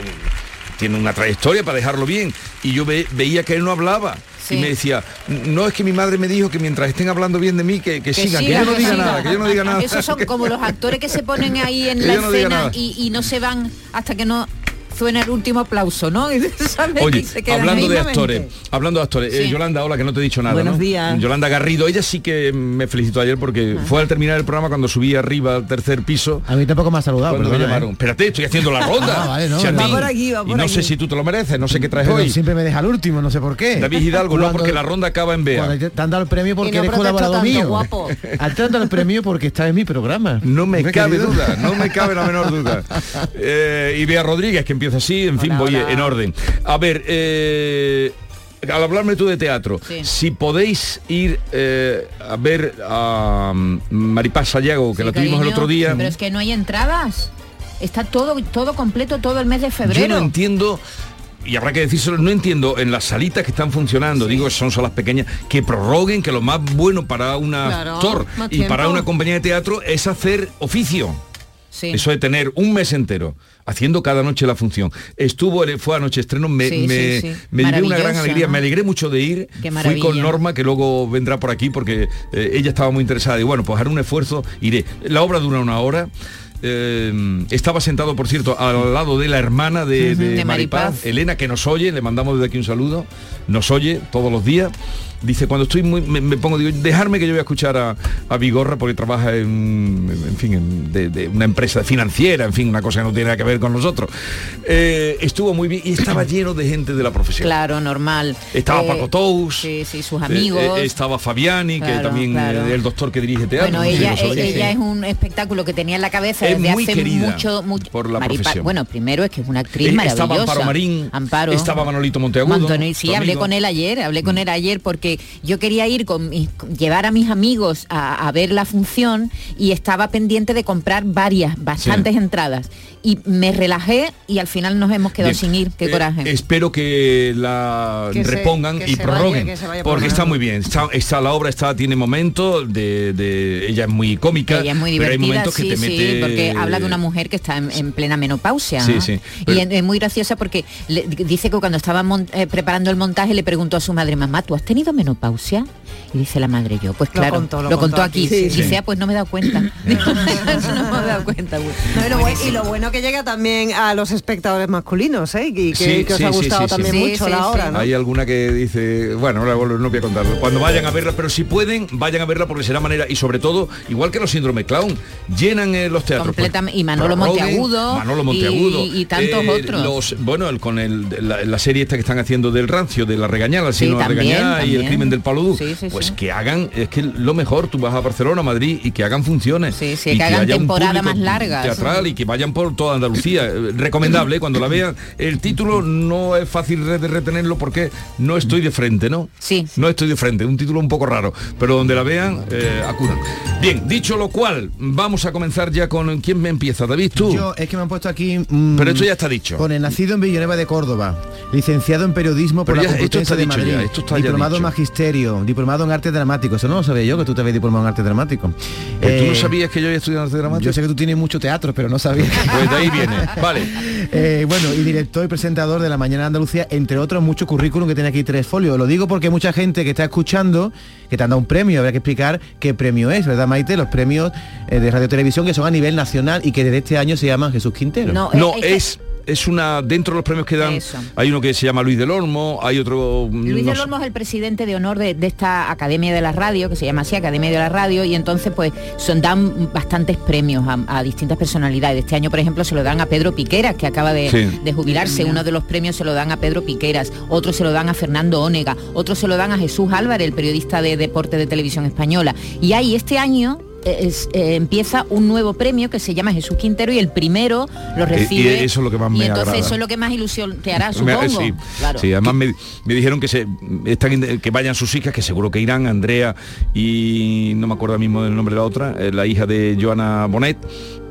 tiene una trayectoria para dejarlo bien. Y yo veía que él no hablaba y me decía, no es que mi madre me dijo que mientras estén hablando bien de mí, que, sigan, que yo no diga nada, que yo no diga nada. Esos son como los actores que se ponen ahí [LAUGHS] en la escena y, no se van hasta que no suena el último aplauso, ¿no? [LAUGHS] Oye, hablando de actores, hablando de actores, eh, Yolanda, hola, que no te he dicho nada. Buenos días. Yolanda Garrido, ella sí que me felicitó ayer porque ah. fue al terminar el programa cuando subí arriba al tercer piso. A mí tampoco me ha saludado. Cuando me llamaron. ¿eh? Espérate, estoy haciendo la ronda. Ah, no, por aquí, y no sé si tú te lo mereces, no sé qué traes hoy. Siempre me deja el último, no sé por qué. David Hidalgo, no, porque la ronda acaba en Bea. Te han dado el premio porque eres colaborador mío. Guapo. Te han dado el premio porque está en mi programa. No me cabe duda, no me cabe la [LAUGHS] menor duda. Eh, y Bea Rodríguez, que empieza así, en fin, voy en orden. A ver, eh, al hablarme tú de teatro, si podéis ir eh, a ver a um, Maripaz Sayago, que la tuvimos el otro día. Pero es que no hay entradas. Está todo, todo completo todo el mes de febrero. Yo no entiendo y habrá que decírselo, no entiendo en las salitas que están funcionando, digo, son salas pequeñas, que prorroguen que lo más bueno para un actor y para una compañía de teatro es hacer oficio. Eso de tener un mes entero haciendo cada noche la función. Estuvo, fue anoche estreno, me, me, dio una gran alegría, me alegré mucho de ir. Fui con Norma, que luego vendrá por aquí porque eh, ella estaba muy interesada. Y bueno, pues haré un esfuerzo, iré. La obra dura una hora. eh, estaba sentado, por cierto, al lado de la hermana de, Maripaz, Elena, que nos oye, le mandamos desde aquí un saludo, nos oye todos los días dice, cuando estoy muy, me, pongo, digo, dejarme que yo voy a escuchar a, a Vigorra porque trabaja en, en fin, de, una empresa financiera, en fin, una cosa que no tiene nada que ver con nosotros. Eh, estuvo muy bien y estaba lleno de gente de la profesión. Claro, normal. Estaba eh, Paco Tous. Sí, sí, sus amigos. Eh, estaba Fabiani, que también es el doctor que dirige teatro. Bueno, ella, ella es un espectáculo que tenía en la cabeza desde hace mucho, mucho por la profesión. Bueno, primero es que es una actriz maravillosa. Estaba Amparo Marín, Amparo. estaba Manolito Monteagudo. sí, hablé con él ayer, hablé con mm. él ayer porque yo quería ir con llevar a mis amigos a, ver la función y estaba pendiente de comprar varias, bastantes entradas y me relajé y al final nos hemos quedado sin ir. Qué eh, coraje. espero que la repongan y prorroguen, porque está muy bien. Está, la obra está tiene momentos de, ella es muy cómica, ella es muy divertida, pero hay momentos que te mete porque habla de una mujer que está en, plena menopausia. Y es, muy graciosa porque dice que cuando estaba eh, preparando el montaje le preguntó a su madre, mamá, ¿tú has tenido menopausia? Y dice la madre yo, pues claro, lo contó, aquí. dice, ah, pues no me he dado cuenta. [LAUGHS] [LAUGHS] no me he dado cuenta. y lo bueno que llega también a los espectadores masculinos, ¿eh? Y que, os ha gustado también mucho la hora, Hay alguna que dice, bueno, no voy a contarlo. Cuando vayan a verla, pero si pueden, vayan a verla porque será manera, y sobre todo, igual que los síndrome clown, llenan eh, los teatros. Pues, y Manolo Monteagudo. Manolo Monteagudo. Y, tantos eh, otros. bueno, con el, la, serie esta que están haciendo del rancio, de la regañada, sino la regañada y el crimen del Paludú. Pues que hagan, es que lo mejor, tú vas a Barcelona, Madrid, y que hagan funciones. Sí, sí, que, hagan temporada más larga. Teatral y que vayan por toda Andalucía. [LAUGHS] Eh, recomendable, cuando la vean. El título no es fácil de retenerlo porque no estoy de frente, ¿no? Sí. No estoy de frente, un título un poco raro, pero donde la vean, eh, acudan. Bien, dicho lo cual, vamos a comenzar ya con quién me empieza, David, tú. Yo, es que me han puesto aquí. Mm, pero esto ya está dicho. Con el nacido en Villanueva de Córdoba, licenciado en periodismo por la Complutense de Madrid, diplomado en magisterio, diplomado en arte dramático. Eso no lo sabía yo que tú te habías diplomado en arte dramático. ¿Tú no eh, sabías que yo había estudiado arte dramático? Yo sé que tú tienes mucho teatro, pero no sabía. pues de ahí viene. [LAUGHS] Vale. Eh, bueno, y director y presentador de La Mañana de Andalucía, entre otros muchos currículum que tiene aquí tres folios. Lo digo porque mucha gente que está escuchando, que te han dado un premio, habrá que explicar qué premio es, ¿verdad, Maite? Los premios eh, de radio televisión que son a nivel nacional y que desde este año se llaman Jesús Quintero. No, no es es una dentro de los premios que dan hay uno que se llama Luis del Olmo hay otro mm, Luis del Olmo es el presidente de honor de, esta Academia de la Radio que se llama así Academia de la Radio y entonces pues son dan bastantes premios a, distintas personalidades. Este año por ejemplo se lo dan a Pedro Piqueras que acaba de, de, jubilarse. Uno de los premios se lo dan a Pedro Piqueras otro se lo dan a Fernando Ónega otro se lo dan a Jesús Álvarez el periodista de deporte de televisión española. Y hay este año eh, empieza un nuevo premio que se llama Jesús Quintero y el primero lo recibe. Y, eso es lo que más me entonces eso es lo que más ilusión te hará, [LAUGHS] supongo. Sí, sí además me, dijeron que se están que vayan sus hijas, que seguro que irán, Andrea y no me acuerdo mismo del nombre de la otra, eh, la hija de Joana Bonet,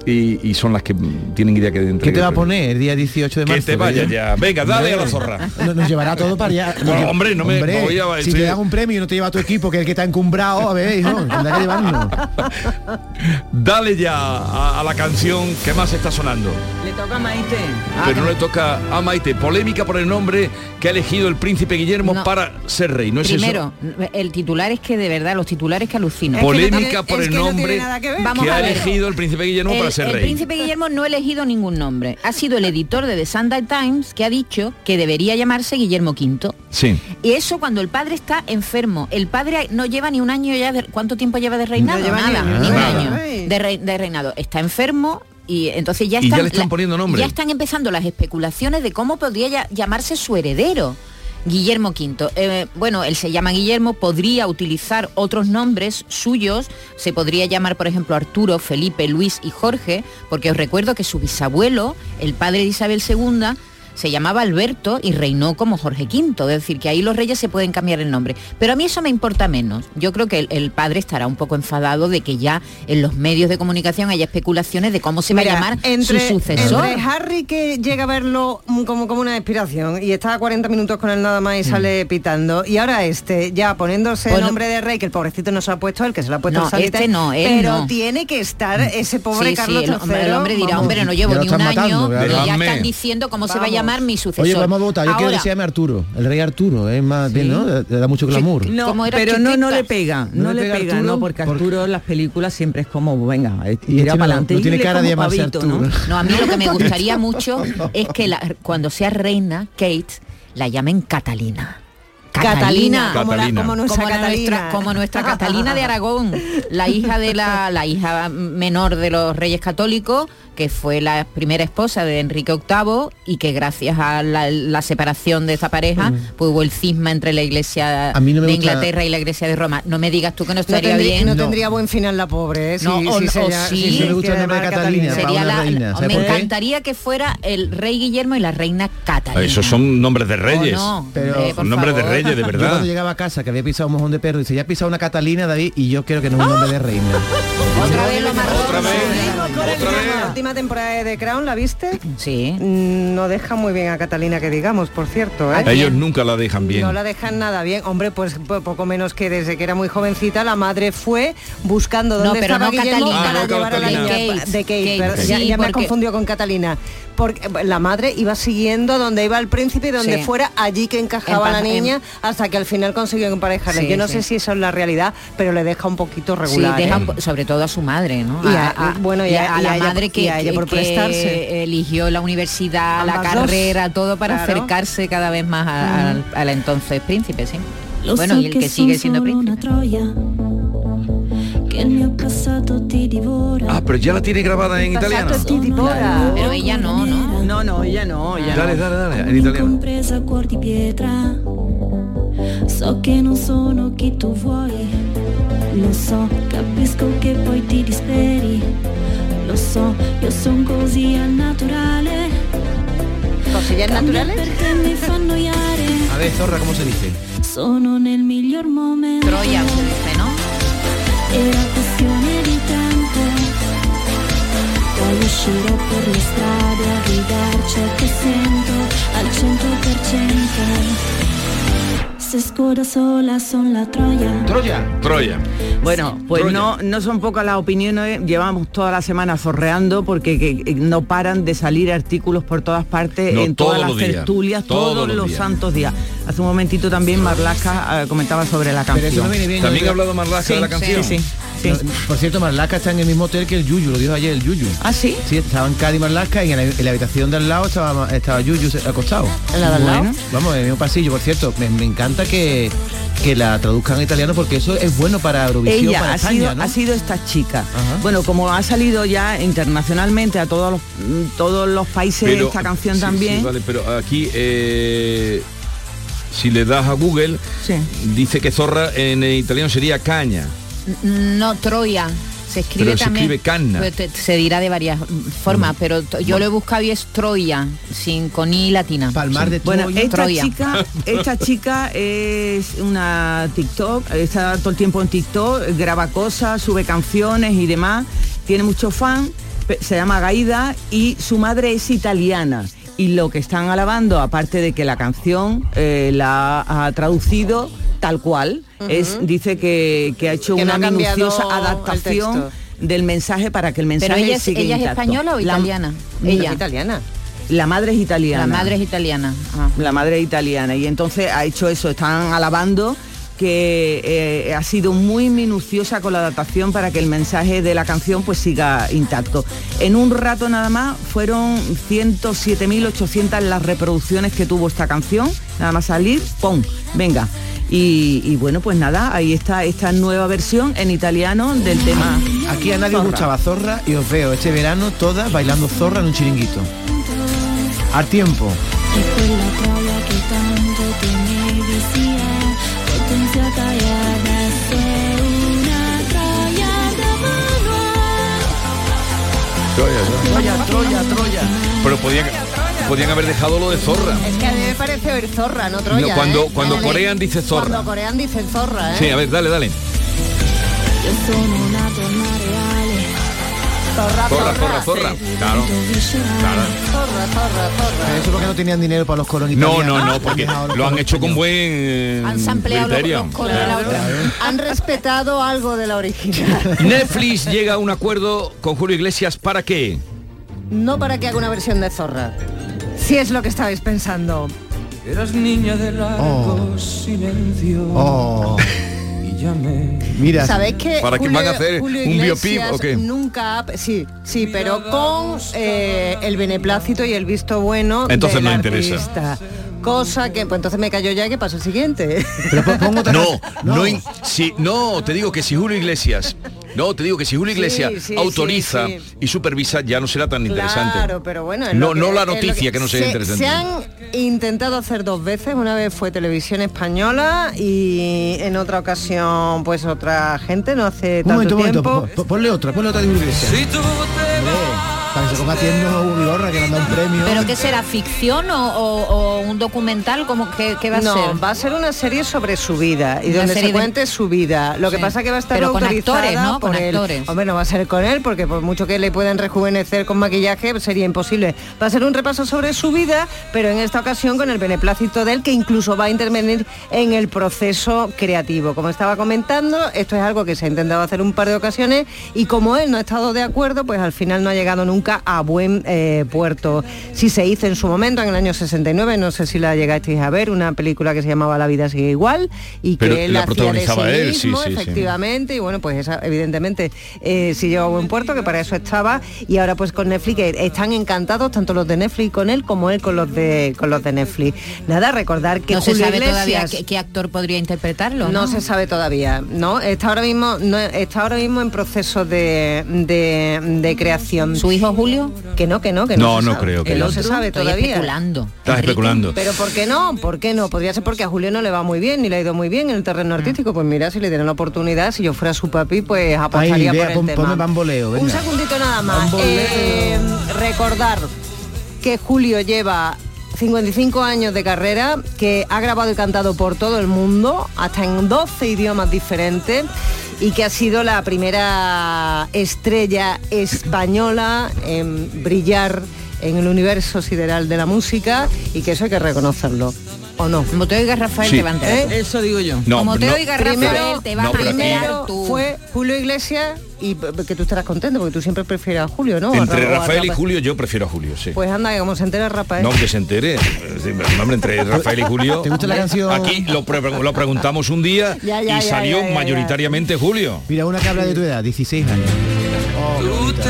y, son las que tienen idea que dentro. ¿Qué te va a poner el día 18 de marzo? Que te vaya ya. Venga, dale a la zorra. [LAUGHS] Nos, llevará todo para allá. No, hombre, no me voy a Si te dan un premio y no te lleva tu equipo, que es el que está encumbrado, a ver, hijo, tendrá que llevarlo. [LAUGHS] Dale ya a, la canción que más está sonando. Le toca a Maite. Pero no le toca a Maite. Polémica por el nombre que ha elegido el príncipe Guillermo para ser rey. ¿No es Primero, el titular es que de verdad, los titulares que alucino. Polémica por el nombre que, ha elegido el príncipe Guillermo para ser rey. El príncipe Guillermo no ha elegido ningún nombre. Ha sido el editor de The Sunday Times que ha dicho que debería llamarse Guillermo V. Sí. Y eso cuando el padre está enfermo. El padre no lleva ni un año ya de... ¿Cuánto tiempo lleva de reinado? Nada, ni, un año de, reinado. Está enfermo, y entonces ya están, ya le están poniendo nombre. Ya están empezando las especulaciones de cómo podría llamarse su heredero. Guillermo V. Eh, bueno, él se llama Guillermo, podría utilizar otros nombres suyos, se podría llamar, por ejemplo, Arturo, Felipe, Luis y Jorge, porque os recuerdo que su bisabuelo, el padre de Isabel II, se llamaba Alberto y reinó como Jorge V, es decir, que ahí los reyes se pueden cambiar el nombre. Pero a mí eso me importa menos. Yo creo que el, padre estará un poco enfadado de que ya en los medios de comunicación haya especulaciones de cómo se va a llamar su sucesor. Entre Harry que llega a verlo como, como una inspiración y está a 40 minutos con él nada más y mm. sale pitando, y ahora este ya poniéndose el nombre de rey, que el pobrecito no se ha puesto él, que se lo ha puesto no, este no, pero tiene que estar ese pobre Carlos sí, el, hombre, dirá, hombre, no llevo ni un año y ya están diciendo cómo se va a llamar llamar mi sucesor. Oye, vamos a votar. Yo quiero que se llame Arturo, el rey Arturo. Es más bien, ¿no? Le da mucho glamour. No, pero no, no le pega. No, le pega, no, porque Arturo en las películas siempre es como, venga, tira para adelante. No, tiene cara de llamarse Arturo. ¿no? a mí lo que me [LAUGHS] gustaría mucho es que cuando sea reina, Kate, la llamen Catalina. Catalina, Como, nuestra Catalina. como nuestra Catalina de Aragón, la hija de la, la hija menor de los reyes católicos, que fue la primera esposa de Enrique VIII y que gracias a la, separación de esa pareja, mm. pues hubo el cisma entre la iglesia de Inglaterra y la iglesia de Roma. No me digas tú que no estaría bien. No, tendría buen final la pobre, ¿eh? no, si, sí, me gusta el nombre de Catalina. Sería la, me encantaría que fuera el rey Guillermo y la reina Catalina. Esos son nombres de reyes. pero, eh, son nombres de reyes, de verdad. Yo cuando llegaba a casa que había pisado un mojón de perro, dice, ya ha pisado una Catalina, David, y yo creo que no es un nombre de reina. Otra vez lo Otra vez. Otra vez temporada de The Crown, ¿la viste? Sí. No deja muy bien a Catalina, que digamos, por cierto. ¿eh? Ellos nunca la dejan bien. No la dejan nada bien. Hombre, pues poco menos que desde que era muy jovencita, la madre fue buscando dónde estaba no Guillermo para llevar a la niña de Kate. ya, me confundió con Catalina porque la madre iba siguiendo donde iba el príncipe y donde fuera allí que encajaba la niña hasta que al final consiguió emparejarle. Yo no sé si eso es la realidad, pero le deja un poquito regular. ¿eh? sobre todo a su madre, ¿no? bueno, y a, la madre que, eligió la universidad, la carrera, todo para acercarse cada vez más al, entonces príncipe, sí. bueno, y el que sigue siendo príncipe. Ah, pero ya la tiene grabada en italiano. Pero ella no, ¿no? No, no, ella no. Ella dale, dale, dale, en italiano. So che non sono chi tu vuoi, lo so, capisco che poi ti disperi, lo so, io sono così al naturale. Così al naturale? Perché mi fa annoiare. A ver, zorra, come si dice? Sono nel miglior momento. Troia, dice, ¿no? Era questione di tempo. Poi uscirò per le strade a gridarci che sento al 100%. las escuras olas son la Troya. Troya. Troya. Bueno, pues no no son pocas las opiniones, llevamos toda la semana zorreando porque no paran de salir artículos por todas partes, en todas las tertulias, todos, los, santos días. Hace un momentito también Marlasca eh, comentaba sobre la canción. También ha hablado Marlasca de la canción por cierto, Marlaska está en el mismo hotel que el Yuyu, lo dijo ayer el Yuyu. ¿Ah, sí? Sí, estaba en Cádiz Marlaska y en la, habitación de al lado estaba, estaba Yuyu acostado. ¿En la de al lado? Vamos, en el mismo pasillo, por cierto. me encanta que, que la traduzcan a italiano porque eso es bueno para Eurovisión. Ella ha, sido, ha sido esta chica. Bueno, como ha salido ya internacionalmente a todos los, todos los países esta canción también. vale, pero aquí eh, si le das a Google, dice que zorra en italiano sería caña. No, Troya. Se escribe también. Pues se dirá de varias formas, pero yo lo he buscado y es Troya, sin con i latina. Palmar de Bueno, esta chica, [LAUGHS] esta chica es una TikTok, está todo el tiempo en TikTok, graba cosas, sube canciones y demás, tiene muchos fans, se llama Gaida y su madre es italiana. Y lo que están alabando, aparte de que la canción eh, la ha traducido tal cual, es, dice que, ha hecho una minuciosa adaptación del mensaje para que el mensaje Pero ella es, ella es española o italiana? ella. italiana. La madre es italiana. La madre es italiana. Ah. La madre es italiana. Y entonces ha hecho eso, están alabando que eh, ha sido muy minuciosa con la adaptación para que el mensaje de la canción pues siga intacto. En un rato nada más fueron 107.800 las reproducciones que tuvo esta canción, nada más salir, ¡pum! Venga. Y, bueno, pues nada, ahí está esta nueva versión en italiano del tema. Aquí a nadie os gustaba zorra y os veo este verano todas bailando zorra en un chiringuito. Al tiempo. Troya, Troya, Troya. Pero podían, podían haber dejado lo de zorra. Es que a mí me parece oír zorra, no Troya. cuando ¿eh? cuando corean dice zorra. Cuando corean dice zorra, ¿eh? Sí, a ver, dale, dale. Zorra, zorra, zorra, zorra. Claro. Claro. Zorra, zorra, zorra. Eso porque no tenían dinero para los coros No, no, no, porque lo han hecho con buen Han sampleado Han respetado algo de la original. [LAUGHS] Netflix llega a un acuerdo con Julio Iglesias para qué? No para que haga una versión de Zorra Si es lo que estabais pensando. Eras niña de largo oh. silencio. Oh. Mira, ¿sabéis que ¿Para qué van a hacer un biopip o qué? Nunca, sí, sí, pero con eh, el beneplácito y el visto bueno Entonces no interesa. Cosa que, pues entonces me cayó ya que pasó el siguiente. no, no, no, te digo que si Julio Iglesias no, te digo que si Julio Iglesias autoriza y supervisa ya no será tan interesante. Claro, pero bueno. No, no la noticia que, no sea interesante. Se han intentado hacer dos veces. Una vez fue televisión española y en otra ocasión, pues otra gente, no hace tanto momento, tiempo. ponle otra, ponle otra de Iglesias. Si tú te para que se combatiendo un que le han dado un premio. ¿Pero qué será? ¿Ficción o, un documental? como que, va a ser? va a ser una serie sobre su vida y donde se cuente su vida. Lo que pasa que va a estar Pero con actores, ¿no? Con actores. Hombre, no va a ser con él porque por mucho que le puedan rejuvenecer con maquillaje sería imposible. Va a ser un repaso sobre su vida, pero en esta ocasión con el beneplácito de él que incluso va a intervenir en el proceso creativo. Como estaba comentando, esto es algo que se ha intentado hacer un par de ocasiones y como él no ha estado de acuerdo, pues al final no ha llegado nunca a buen eh, puerto. Si se hizo en su momento, en el año 69, no sé si la llegasteis a ver, una película que se llamaba La vida sigue igual y que él la hacía de sí mismo, efectivamente, y bueno, pues esa, evidentemente eh, sí llegó a buen puerto, que para eso estaba, y ahora pues con Netflix están encantados tanto los de Netflix con él como él con los de con los de Netflix. Nada, recordar que no se sabe todavía qué, actor podría interpretarlo. No, se sabe todavía, ¿no? Está ahora mismo, no, está ahora mismo en proceso de, de, de creación. Su hijo Julio? Que no, que no, que no. No, no creo que, no se sabe todavía. especulando. Estás especulando. Pero ¿por qué no? ¿Por qué no? Podría ser porque a Julio no le va muy bien, ni le ha ido muy bien en el terreno artístico. Pues mira, si le dieran la oportunidad, si yo fuera su papi, pues apostaría por el tema. Bamboleo, Un segundito nada más. Eh, recordar que Julio lleva 55 años de carrera, que ha grabado y cantado por todo el mundo, hasta en 12 idiomas diferentes y que ha sido la primera estrella española en brillar en el universo sideral de la música y que eso hay que reconocerlo. ¿O no? Como te oiga Rafael, te va a enterar. Eso digo yo. Como te oiga Rafael, te va a enterar tú. Fue Julio Iglesias y que tú estarás contento porque tú siempre prefieres a Julio, ¿no? Entre Rafael y Julio yo prefiero a Julio, sí. Pues anda, que como se entere Rafael. No, que se entere. Hombre, entre [LAUGHS] Rafael y Julio. ¿Te gusta la canción? Aquí lo, preguntamos un día [LAUGHS] y salió mayoritariamente Julio. Mira, una que habla de tu edad, 16 años. Oh,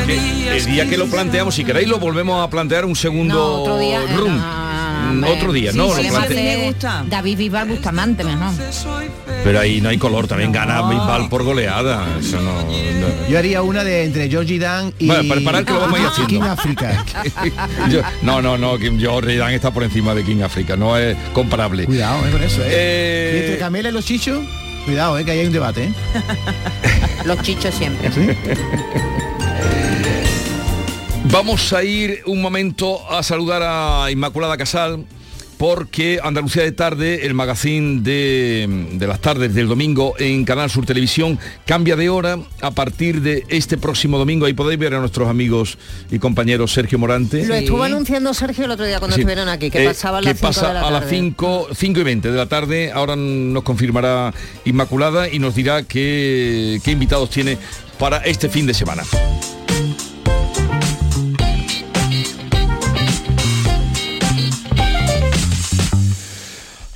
el, día que lo planteamos, si queréis lo volvemos a plantear un segundo otro día, otro día, ¿no? me gusta. David Bisbal Bustamante mejor. Pero ahí no hay color, también gana Bisbal por goleada. Yo haría una de entre Georgie Dan y bueno, para, que lo vamos a ir haciendo. King Africa. [LAUGHS] no, no, no, Georgie Dan está por encima de King Africa, no es comparable. Cuidado, eh, con eso, eh. eh... ¿Y entre Camela y los chichos? Cuidado, eh, que ahí hay un debate. ¿eh? [LAUGHS] los chichos siempre. [LAUGHS] Vamos a ir un momento a saludar a Inmaculada Casal porque Andalucía de Tarde, el magazine de, las tardes del domingo en Canal Sur Televisión, cambia de hora a partir de este próximo domingo. Ahí podéis ver a nuestros amigos y compañeros Sergio Morante. Lo estuvo anunciando Sergio el otro día cuando estuvieron aquí, que eh, pasaba a las, pasa a las 5, 5 y 20 de la tarde. Ahora nos confirmará Inmaculada y nos dirá qué, qué invitados tiene para este fin de semana.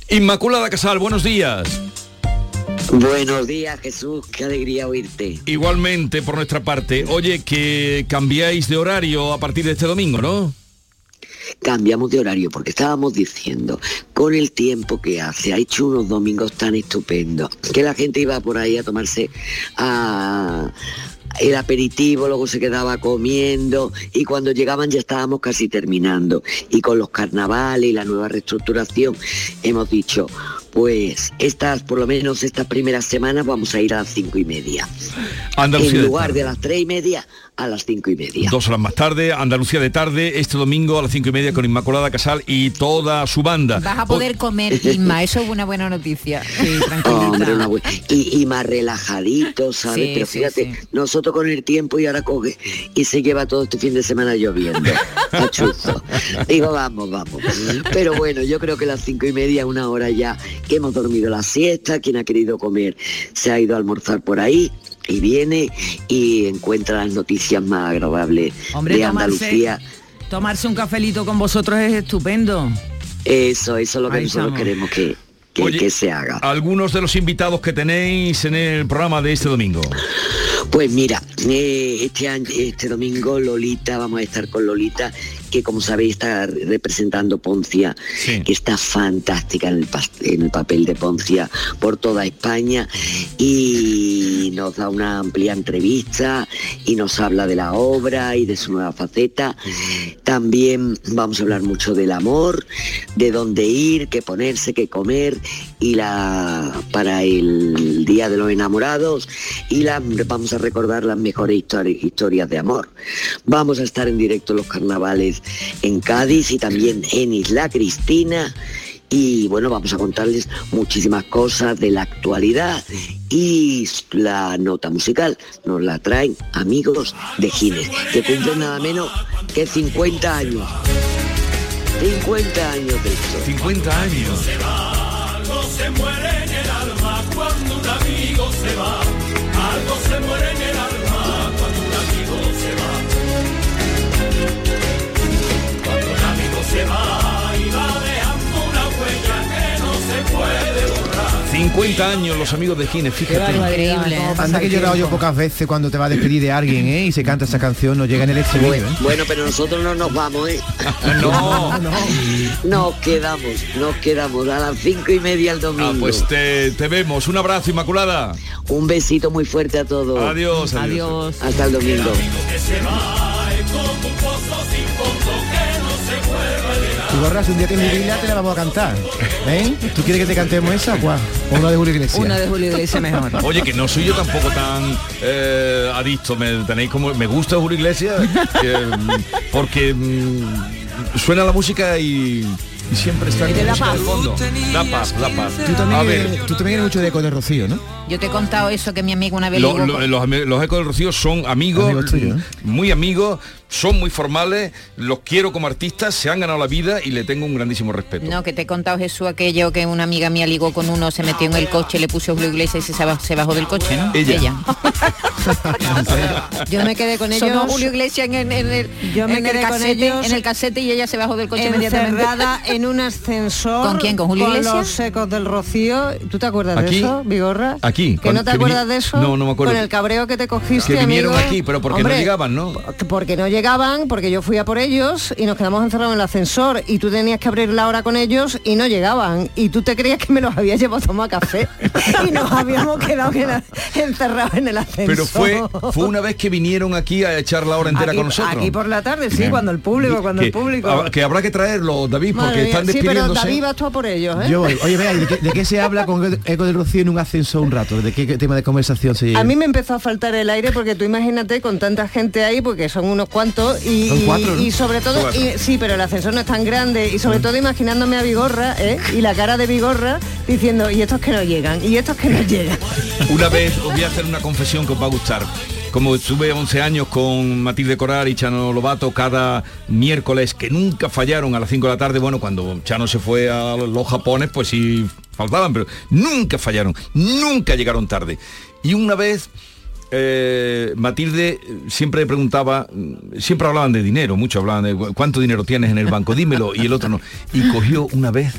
Inmaculada Casal, buenos días. Buenos días Jesús, qué alegría oírte. Igualmente por nuestra parte. Oye, que cambiáis de horario a partir de este domingo, ¿no? Cambiamos de horario porque estábamos diciendo, con el tiempo que hace, ha hecho unos domingos tan estupendos, que la gente iba por ahí a tomarse a, el aperitivo, luego se quedaba comiendo y cuando llegaban ya estábamos casi terminando. Y con los carnavales y la nueva reestructuración hemos dicho, pues estas, por lo menos estas primeras semanas vamos a ir a las cinco y media. en lugar de, las tres y media a las cinco y media. Dos horas más tarde, Andalucía de tarde, este domingo a las cinco y media con Inmaculada Casal y toda su banda. Vas a poder comer, [LAUGHS] Inma, eso es una buena noticia. y, más relajadito, ¿sabes? Pero fíjate, nosotros con el tiempo y ahora coge y se lleva todo este fin de semana lloviendo. [LAUGHS] Digo, vamos, vamos. Pero bueno, yo creo que las cinco y media, una hora ya que hemos dormido la siesta, quien ha querido comer se ha ido a almorzar por ahí y viene y encuentra las noticias más agradables de Andalucía Tomarse un cafelito con vosotros es estupendo. Eso, eso es lo que nosotros queremos que, que, se haga. Algunos de los invitados que tenéis en el programa de este domingo. Pues mira, eh, este, este domingo Lolita, vamos a estar con Lolita que como sabéis está representando Poncia, que está fantástica en el, papel de Poncia por toda España y nos da una amplia entrevista y nos habla de la obra y de su nueva faceta. También vamos a hablar mucho del amor, de dónde ir, qué ponerse, qué comer y la para el Día de los Enamorados y la, vamos a recordar las mejores historias de amor. Vamos a estar en directo en los carnavales en Cádiz y también en Isla Cristina. Y bueno, vamos a contarles muchísimas cosas de la actualidad y la nota musical nos la traen amigos de Gines, que cumplen nada menos que 50 años. 50 años de esto. 50 años. Se 50 años los amigos de Gines, fíjate. Increíble. Anda que he llorado yo pocas veces cuando te va a despedir de alguien, ¿eh? Y se canta esa canción, no llega en el exterior. Bueno, bueno, pero nosotros no nos vamos, ¿eh? [LAUGHS] no, no. Nos quedamos, nos quedamos a las cinco y media el domingo. Ah, pues te, te vemos. Un abrazo, Inmaculada. Un besito muy fuerte a todos. Adiós, adiós. Hasta el domingo. Y Borras, un día que Biblia te la vamos a cantar. ¿Eh? ¿Tú quieres que te cantemos esa o una de Julio Iglesias? Una de Julio Iglesias mejor. [LAUGHS] Oye, que no soy yo tampoco tan eh, adicto. Me tenéis como. Me gusta Julio Iglesias eh, porque mm, suena la música y y siempre está en el fondo. La paz, la paz. Tú también, eres, tú también eres mucho de eco de Rocío, ¿no? Yo te he contado eso que mi amigo una vez los, los, ecos de Rocío son amigos, muy amigos, son muy formales, los quiero como artistas, se han ganado la vida y le tengo un grandísimo respeto. No, que te he contado Jesús aquello que una amiga mía ligó con uno, se metió en el coche, le puso Julio Iglesias y se, bajó, del coche, ¿no? Ella. [LAUGHS] yo me quedé con ellos. Sonó Julio Iglesias en, el, yo me quedé con ellos en el casete y ella se bajó del coche inmediatamente. en un ascensor. ¿Con quién? ¿Con Julio Iglesias? Con los ecos del Rocío. ¿Tú te acuerdas de eso, Vigorra? Aquí. ¿Que no te acuerdas de eso? No, no me acuerdo. Con el cabreo que te cogiste, Que vinieron aquí, pero porque no llegaban, ¿no? Porque no llegaban, porque yo fui a por ellos y nos quedamos encerrados en el ascensor y tú tenías que abrir la hora con ellos y no llegaban. Y tú te creías que me los había llevado a tomar café [LAUGHS] y nos habíamos quedado encerrados en el ascensor. Pero fue, fue una vez que vinieron aquí a echar la hora entera con nosotros. Aquí por la tarde, sí, cuando el público, cuando el público. Que habrá que traerlo, David, porque están despidiéndose. Sí, pero David va por ellos, ¿eh? Yo Oye, vea, ¿de qué, se habla con Eco del Rocío en un ascensor un rato? ¿De qué, tema de conversación se lleva? A mí me empezó a faltar el aire porque tú imagínate con tanta gente ahí, porque son unos cuantos y, y, sobre todo, sí, pero el ascensor no es tan grande y sobre todo imaginándome a Vigorra ¿eh? y la cara de Vigorra diciendo, y estos que no llegan, y estos que no [LAUGHS] llegan. Una vez os voy a hacer una confesión que os va a gustar como estuve 11 años con Matilde Corar y Chano Lobato cada miércoles, que nunca fallaron a las 5 de la tarde, bueno, cuando Chano se fue a los Japones, pues sí faltaban, pero nunca fallaron, nunca llegaron tarde. Y una vez eh, Matilde siempre preguntaba, siempre hablaban de dinero, mucho hablaban de cuánto dinero tienes en el banco, dímelo, y el otro no. Y cogió una vez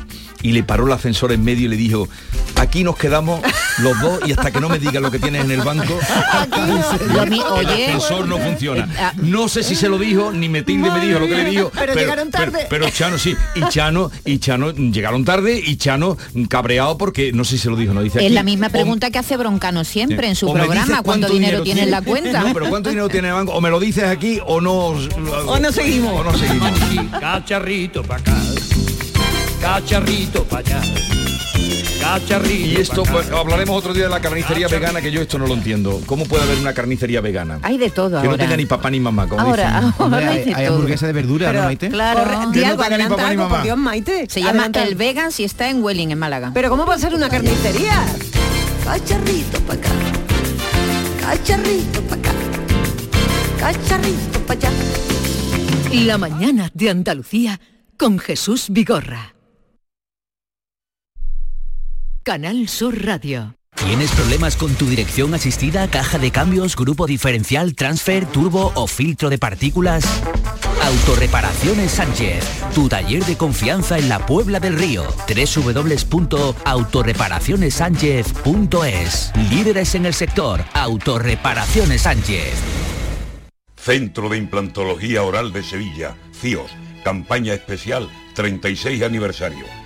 y le paró el ascensor en medio y le dijo, aquí nos quedamos los dos y hasta que no me diga lo que tienes en el banco, [LAUGHS] [LAUGHS] el ascensor no funciona. Eh, ah. No sé si se lo dijo, ni Matilde me dijo lo que le dijo. Pero, llegaron tarde. Pero, Chano sí, y Chano, y Chano llegaron tarde y Chano cabreado porque no sé si se lo dijo, no dice. Es la misma pregunta que hace Broncano siempre en su programa, cuando dinero tiene en la cuenta. No, pero ¿cuánto dinero tiene en el banco? O me lo dices aquí o no. O no seguimos. O no seguimos. Cacharrito para acá. Cacharrito para allá. Cacharrito. Y esto pues, hablaremos otro día de la carnicería vegana, que yo esto no lo entiendo. ¿Cómo puede haber una carnicería vegana? Hay de todo. Que no tenga ni papá ni mamá, como ahora, hay, hamburguesa de verdura, ¿no, Maite? Claro, di algo, adelanta algo, por Dios, Maite. Se llama El Vegan si está en Welling, en Málaga. Pero ¿cómo puede ser una carnicería? Cacharrito para acá. Cacharrito para acá. Cacharrito para allá. La mañana de Andalucía con Jesús Vigorra. Canal Sur Radio. ¿Tienes problemas con tu dirección asistida, caja de cambios, grupo diferencial, transfer, turbo o filtro de partículas? Autorreparaciones Sánchez, tu taller de confianza en la Puebla del Río. www.autorreparacionessánchez.es. Líderes en el sector, Autorreparaciones Sánchez. Centro de Implantología Oral de Sevilla, CIOS, campaña especial 36 aniversario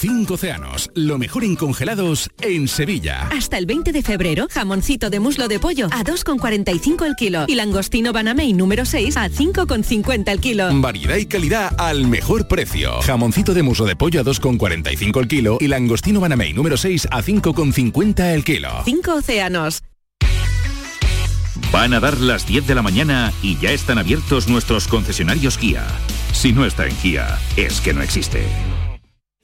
Cinco océanos, lo mejor en congelados en Sevilla. Hasta el 20 de febrero, jamoncito de muslo de pollo a 2,45 el kilo y langostino Banamey número 6 a 5,50 el kilo. Variedad y calidad al mejor precio. Jamoncito de muslo de pollo a 2,45 el kilo y langostino Banamey número 6 a 5,50 el kilo. Cinco océanos. Van a dar las 10 de la mañana y ya están abiertos nuestros concesionarios Kia. Si no está en Kia, es que no existe.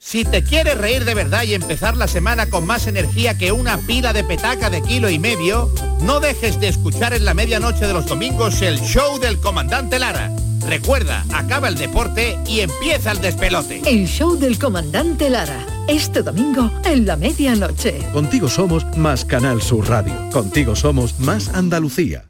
Si te quieres reír de verdad y empezar la semana con más energía que una pila de petaca de kilo y medio, no dejes de escuchar en la medianoche de los domingos el show del comandante Lara. Recuerda, acaba el deporte y empieza el despelote. El show del comandante Lara. Este domingo en la medianoche. Contigo somos más Canal Sur Radio. Contigo somos más Andalucía.